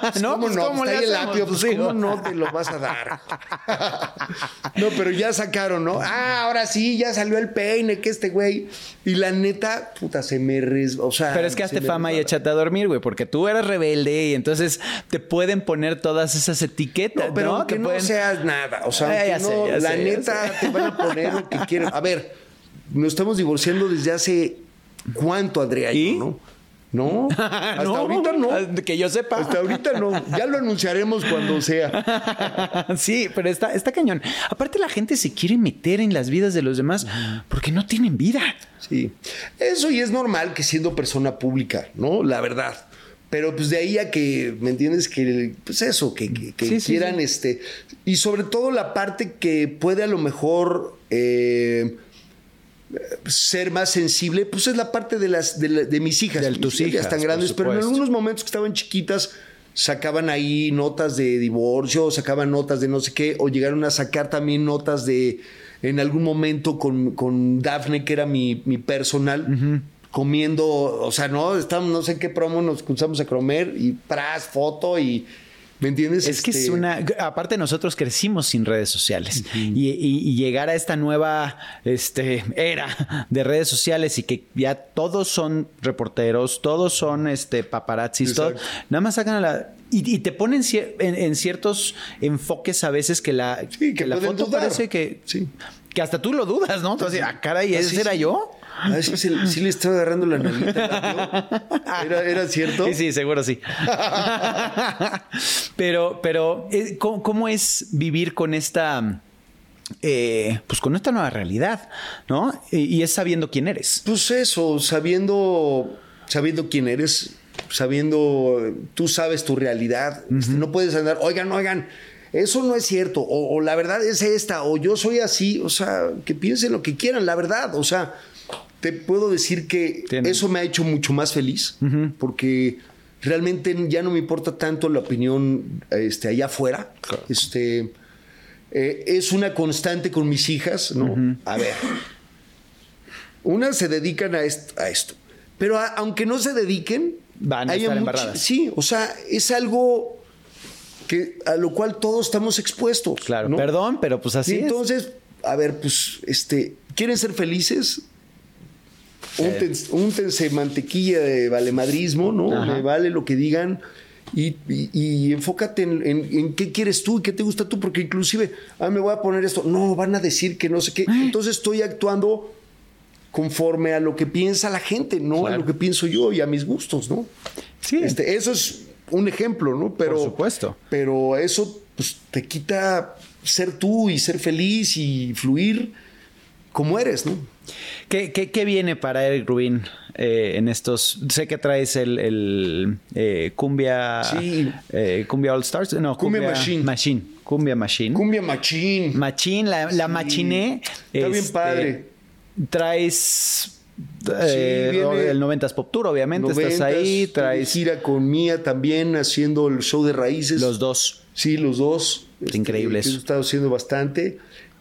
Pues, *laughs* ¿No? ¿Cómo Pues, no? ¿cómo Pues, le está ahí el apio, pues, Sí, ¿cómo ¿no? te lo vas a dar? *laughs* no, pero ya sacaron, ¿no? Ah, ahora sí, ya salió el peine, que este güey. Y la neta, puta, se me res... O sea... Pero es que hazte fama y échate a dormir, güey, porque tú eras rebelde y entonces te pueden poner todas esas etiquetas, No, pero Te no pueden- seas nada. O sea, ya sé, no, ya la sé, ya neta te van a poner lo que quieren. A ver, nos estamos divorciando desde hace cuánto, Andrea, y ¿no? No, *laughs* hasta No, ahorita no. Que yo sepa. Hasta ahorita no. Ya lo anunciaremos cuando sea. *laughs* sí, pero está, está cañón. Aparte, la gente se quiere meter en las vidas de los demás porque no tienen vida. Sí. Eso y es normal que siendo persona pública, ¿no? La verdad. Pero pues de ahí a que, ¿me entiendes? Que, pues eso, que, que- que Sí, quieran, sí. este. Y sobre todo la parte que puede a lo mejor eh, ser más sensible, pues es la parte de las de, la- de mis hijas. De Mis tus ya hijas, están por grandes, pero en algunos momentos que estaban chiquitas sacaban ahí notas de divorcio, sacaban notas de no sé qué, o llegaron a sacar también notas de en algún momento con, con Dafne, que era mi, mi personal. Comiendo, o sea, no, estamos, no sé en qué promo nos cruzamos a comer y pras, foto y. ¿Me entiendes? Es que es Este, una. Aparte, nosotros crecimos sin redes sociales. y, y- y llegar a esta nueva este, era de redes sociales y que ya todos son reporteros, todos son este, paparazzis, todo, nada más sacan a la. Y, y te ponen cier- en, en ciertos enfoques a veces que la, Sí, que la foto dudar. parece que. Sí. Que hasta tú lo dudas, ¿no? Entonces, ah, caray, ¿ese sí, era yo? A ver si, se- le estaba agarrando la nalguita. ¿no? ¿Era, ¿Era cierto? Sí, sí, seguro sí. pero, pero, eh, ¿cómo, cómo es vivir con esta, eh, pues con esta nueva realidad, ¿no? Y, y es sabiendo quién eres. Pues eso, sabiendo, sabiendo quién eres, sabiendo, tú sabes tu realidad. Este, no puedes andar, oigan, oigan, eso no es cierto, o, o la verdad es esta, o yo soy así, o sea, que piensen lo que quieran, la verdad, o sea, te puedo decir que Tiene- eso me ha hecho mucho más feliz, porque realmente ya no me importa tanto la opinión este, allá afuera. Este, eh, es una constante con mis hijas, ¿no? A ver, unas se dedican a esto, a esto. pero a- aunque no se dediquen, Van a estar embarradas. Sí, o sea, es algo que a lo cual todos estamos expuestos. Claro, ¿no? perdón, pero pues así Y es. entonces, a ver, pues, este, ¿quieren ser felices? Úntense, úntense mantequilla de valemadrismo, ¿no? Ajá. Me vale lo que digan. Y, y- y enfócate en, en- en qué quieres tú y qué te gusta tú, porque inclusive, ah, me voy a poner esto. No, van a decir que no sé qué. Entonces estoy actuando conforme a lo que piensa la gente, no a lo que pienso yo y a mis gustos, ¿no? Sí. Este, eso es un ejemplo, ¿no? Pero, Por supuesto. Pero eso pues, te quita ser tú y ser feliz y fluir como eres, ¿no? ¿Qué, qué, qué viene para Eric Rubin eh, en estos? Sé que traes el, el, eh, Cumbia. Sí. eh, Cumbia All Stars. No, Cumbia Machine. Cumbia Machine. Cumbia machín. Machine, la, la Sí. machiné. Está bien Este, padre. Traes. eh, viene- el 90s Pop Tour, obviamente. Estás ahí. Traes gira con Mía también haciendo el show de raíces. los dos. Sí, los dos. Este, increíble que eso. he estado haciendo bastante.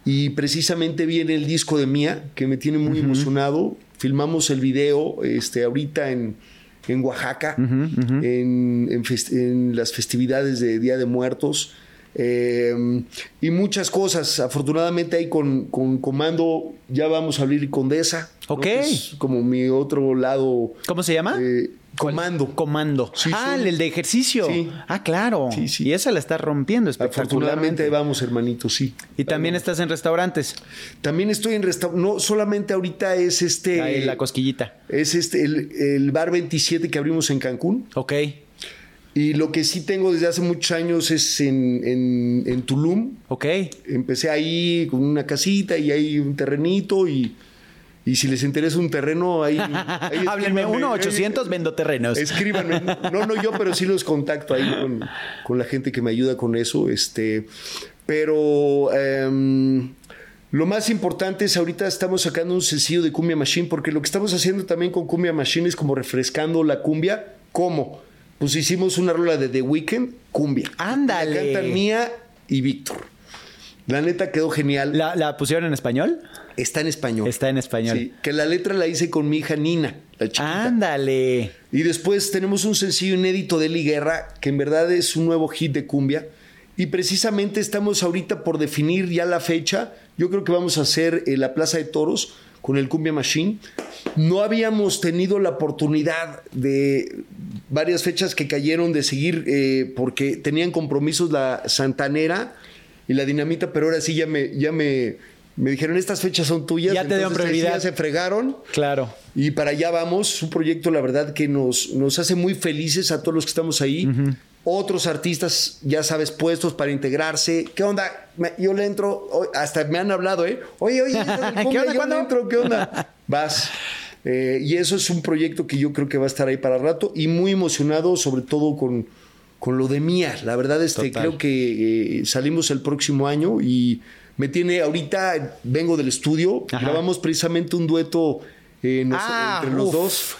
Y precisamente viene el disco de Mía, que me tiene muy emocionado. Filmamos el video este, ahorita en, en Oaxaca, En, en las festividades de Día de Muertos. Eh, y muchas cosas. Afortunadamente ahí con, con Comando ya vamos a abrir Condesa. ¿no? Ok. Es como mi otro lado. ¿Cómo se llama? eh, comando. Comando. Sí, ah, sí. el de ejercicio. Sí. Ah, claro. Sí, sí. Y esa la estás rompiendo Afortunadamente espectacularmente. ahí vamos, hermanito, sí. Y también estás en restaurantes. También estoy en restaurante. No, solamente ahorita es este. Ahí la cosquillita. es este, el, el bar 27 que abrimos en Cancún. Ok. Y lo que sí tengo desde hace muchos años es en, en, en Tulum. Ok. Empecé ahí con una casita y hay un terrenito y, y si les interesa un terreno, ahí. ahí *laughs* Háblenme, escríbanme. 1-800 vendo terrenos. Escríbanme. No, no yo, pero sí los contacto ahí con, con la gente que me ayuda con eso. Este, pero em, lo más importante es ahorita estamos sacando un sencillo de Cumbia Machine, porque lo que estamos haciendo también con Cumbia Machine es como refrescando la cumbia. ¿Cómo? Pues hicimos una rola de The Weeknd, cumbia. Ándale. La cantan Mía y Víctor. La neta quedó genial. ¿La, la pusieron en español? Está en español. Está en español. Sí, que la letra la hice con mi hija Nina, la chiquita. Ándale. Y después tenemos un sencillo inédito de Eli Guerra, que en verdad es un nuevo hit de cumbia. Y precisamente estamos ahorita por definir ya la fecha. Yo creo que vamos a hacer eh, la Plaza de Toros con el Cumbia Machine. No habíamos tenido la oportunidad de varias fechas que cayeron de seguir eh, porque tenían compromisos la Santanera y la Dinamita, pero ahora sí ya me, ya me, me dijeron estas fechas son tuyas. Ya te dieron prioridad. Ya se fregaron. Claro. Y para allá vamos, es un proyecto, la verdad, que nos, nos hace muy felices a todos los que estamos ahí. Otros artistas, ya sabes, puestos para integrarse. ¿Qué onda? Me- yo le entro, hasta me han hablado, ¿eh? Oye, oye, ¿Qué *laughs* ¿qué onda, Yo le entro, ¿qué onda? Vas. Eh, y eso es un proyecto que yo creo que va a estar ahí para rato y muy emocionado, sobre todo con, con lo de Mía. La verdad, este, Total. creo que eh, salimos el próximo año y me tiene, ahorita vengo del estudio, Ajá. grabamos precisamente un dueto eh, nos- Ah, entre los uf. dos.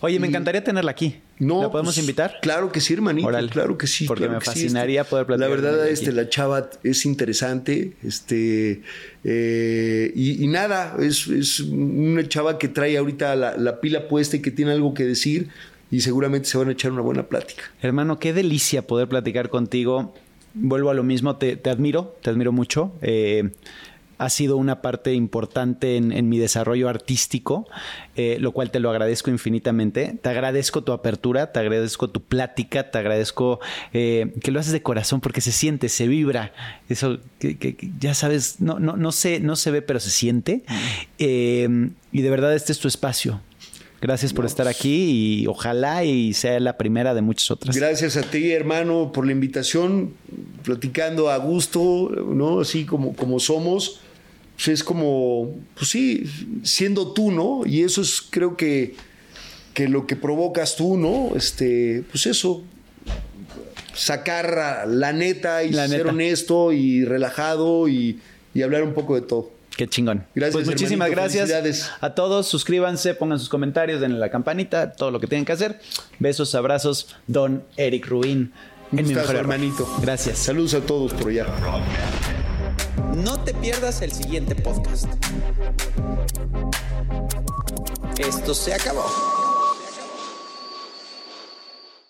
Oye, me encantaría tenerla aquí. No, ¿La podemos pues, invitar? Claro que sí, hermanito. Claro que sí. Porque claro me sí, fascinaría este, poder platicar La verdad, este, aquí. la chava es interesante. Este, eh, y, y nada, es, es una chava que trae ahorita la, la pila puesta y que tiene algo que decir. Y seguramente se van a echar una buena plática. Hermano, qué delicia poder platicar contigo. Vuelvo a lo mismo, te, te admiro, te admiro mucho. Eh, has sido una parte importante en, en mi desarrollo artístico, eh, lo cual te lo agradezco infinitamente. Te agradezco tu apertura, te agradezco tu plática, te agradezco eh, que lo haces de corazón porque se siente, se vibra. Eso que, que- que ya sabes, no, no, no, se, no se ve, pero se siente. Eh, y de verdad este es tu espacio. Gracias por estar aquí y ojalá y sea la primera de muchas otras. Gracias a ti, hermano, por la invitación. Platicando a gusto, ¿no? Así como, como somos. Pues es como, pues sí, siendo tú, ¿no? Y eso es, creo que, que lo que provocas tú, ¿no? Este, pues eso. Sacar la neta y La ser neta. honesto y relajado y, y hablar un poco de todo. Qué chingón. Gracias, Pues muchísimas gracias a todos. Suscríbanse, pongan sus comentarios, denle la campanita, todo lo que tienen que hacer. Besos, abrazos, Don Eric Rubín. Un en mi mejor hermanito. Gracias. Saludos a todos por allá. No te pierdas el siguiente podcast. Esto se acabó.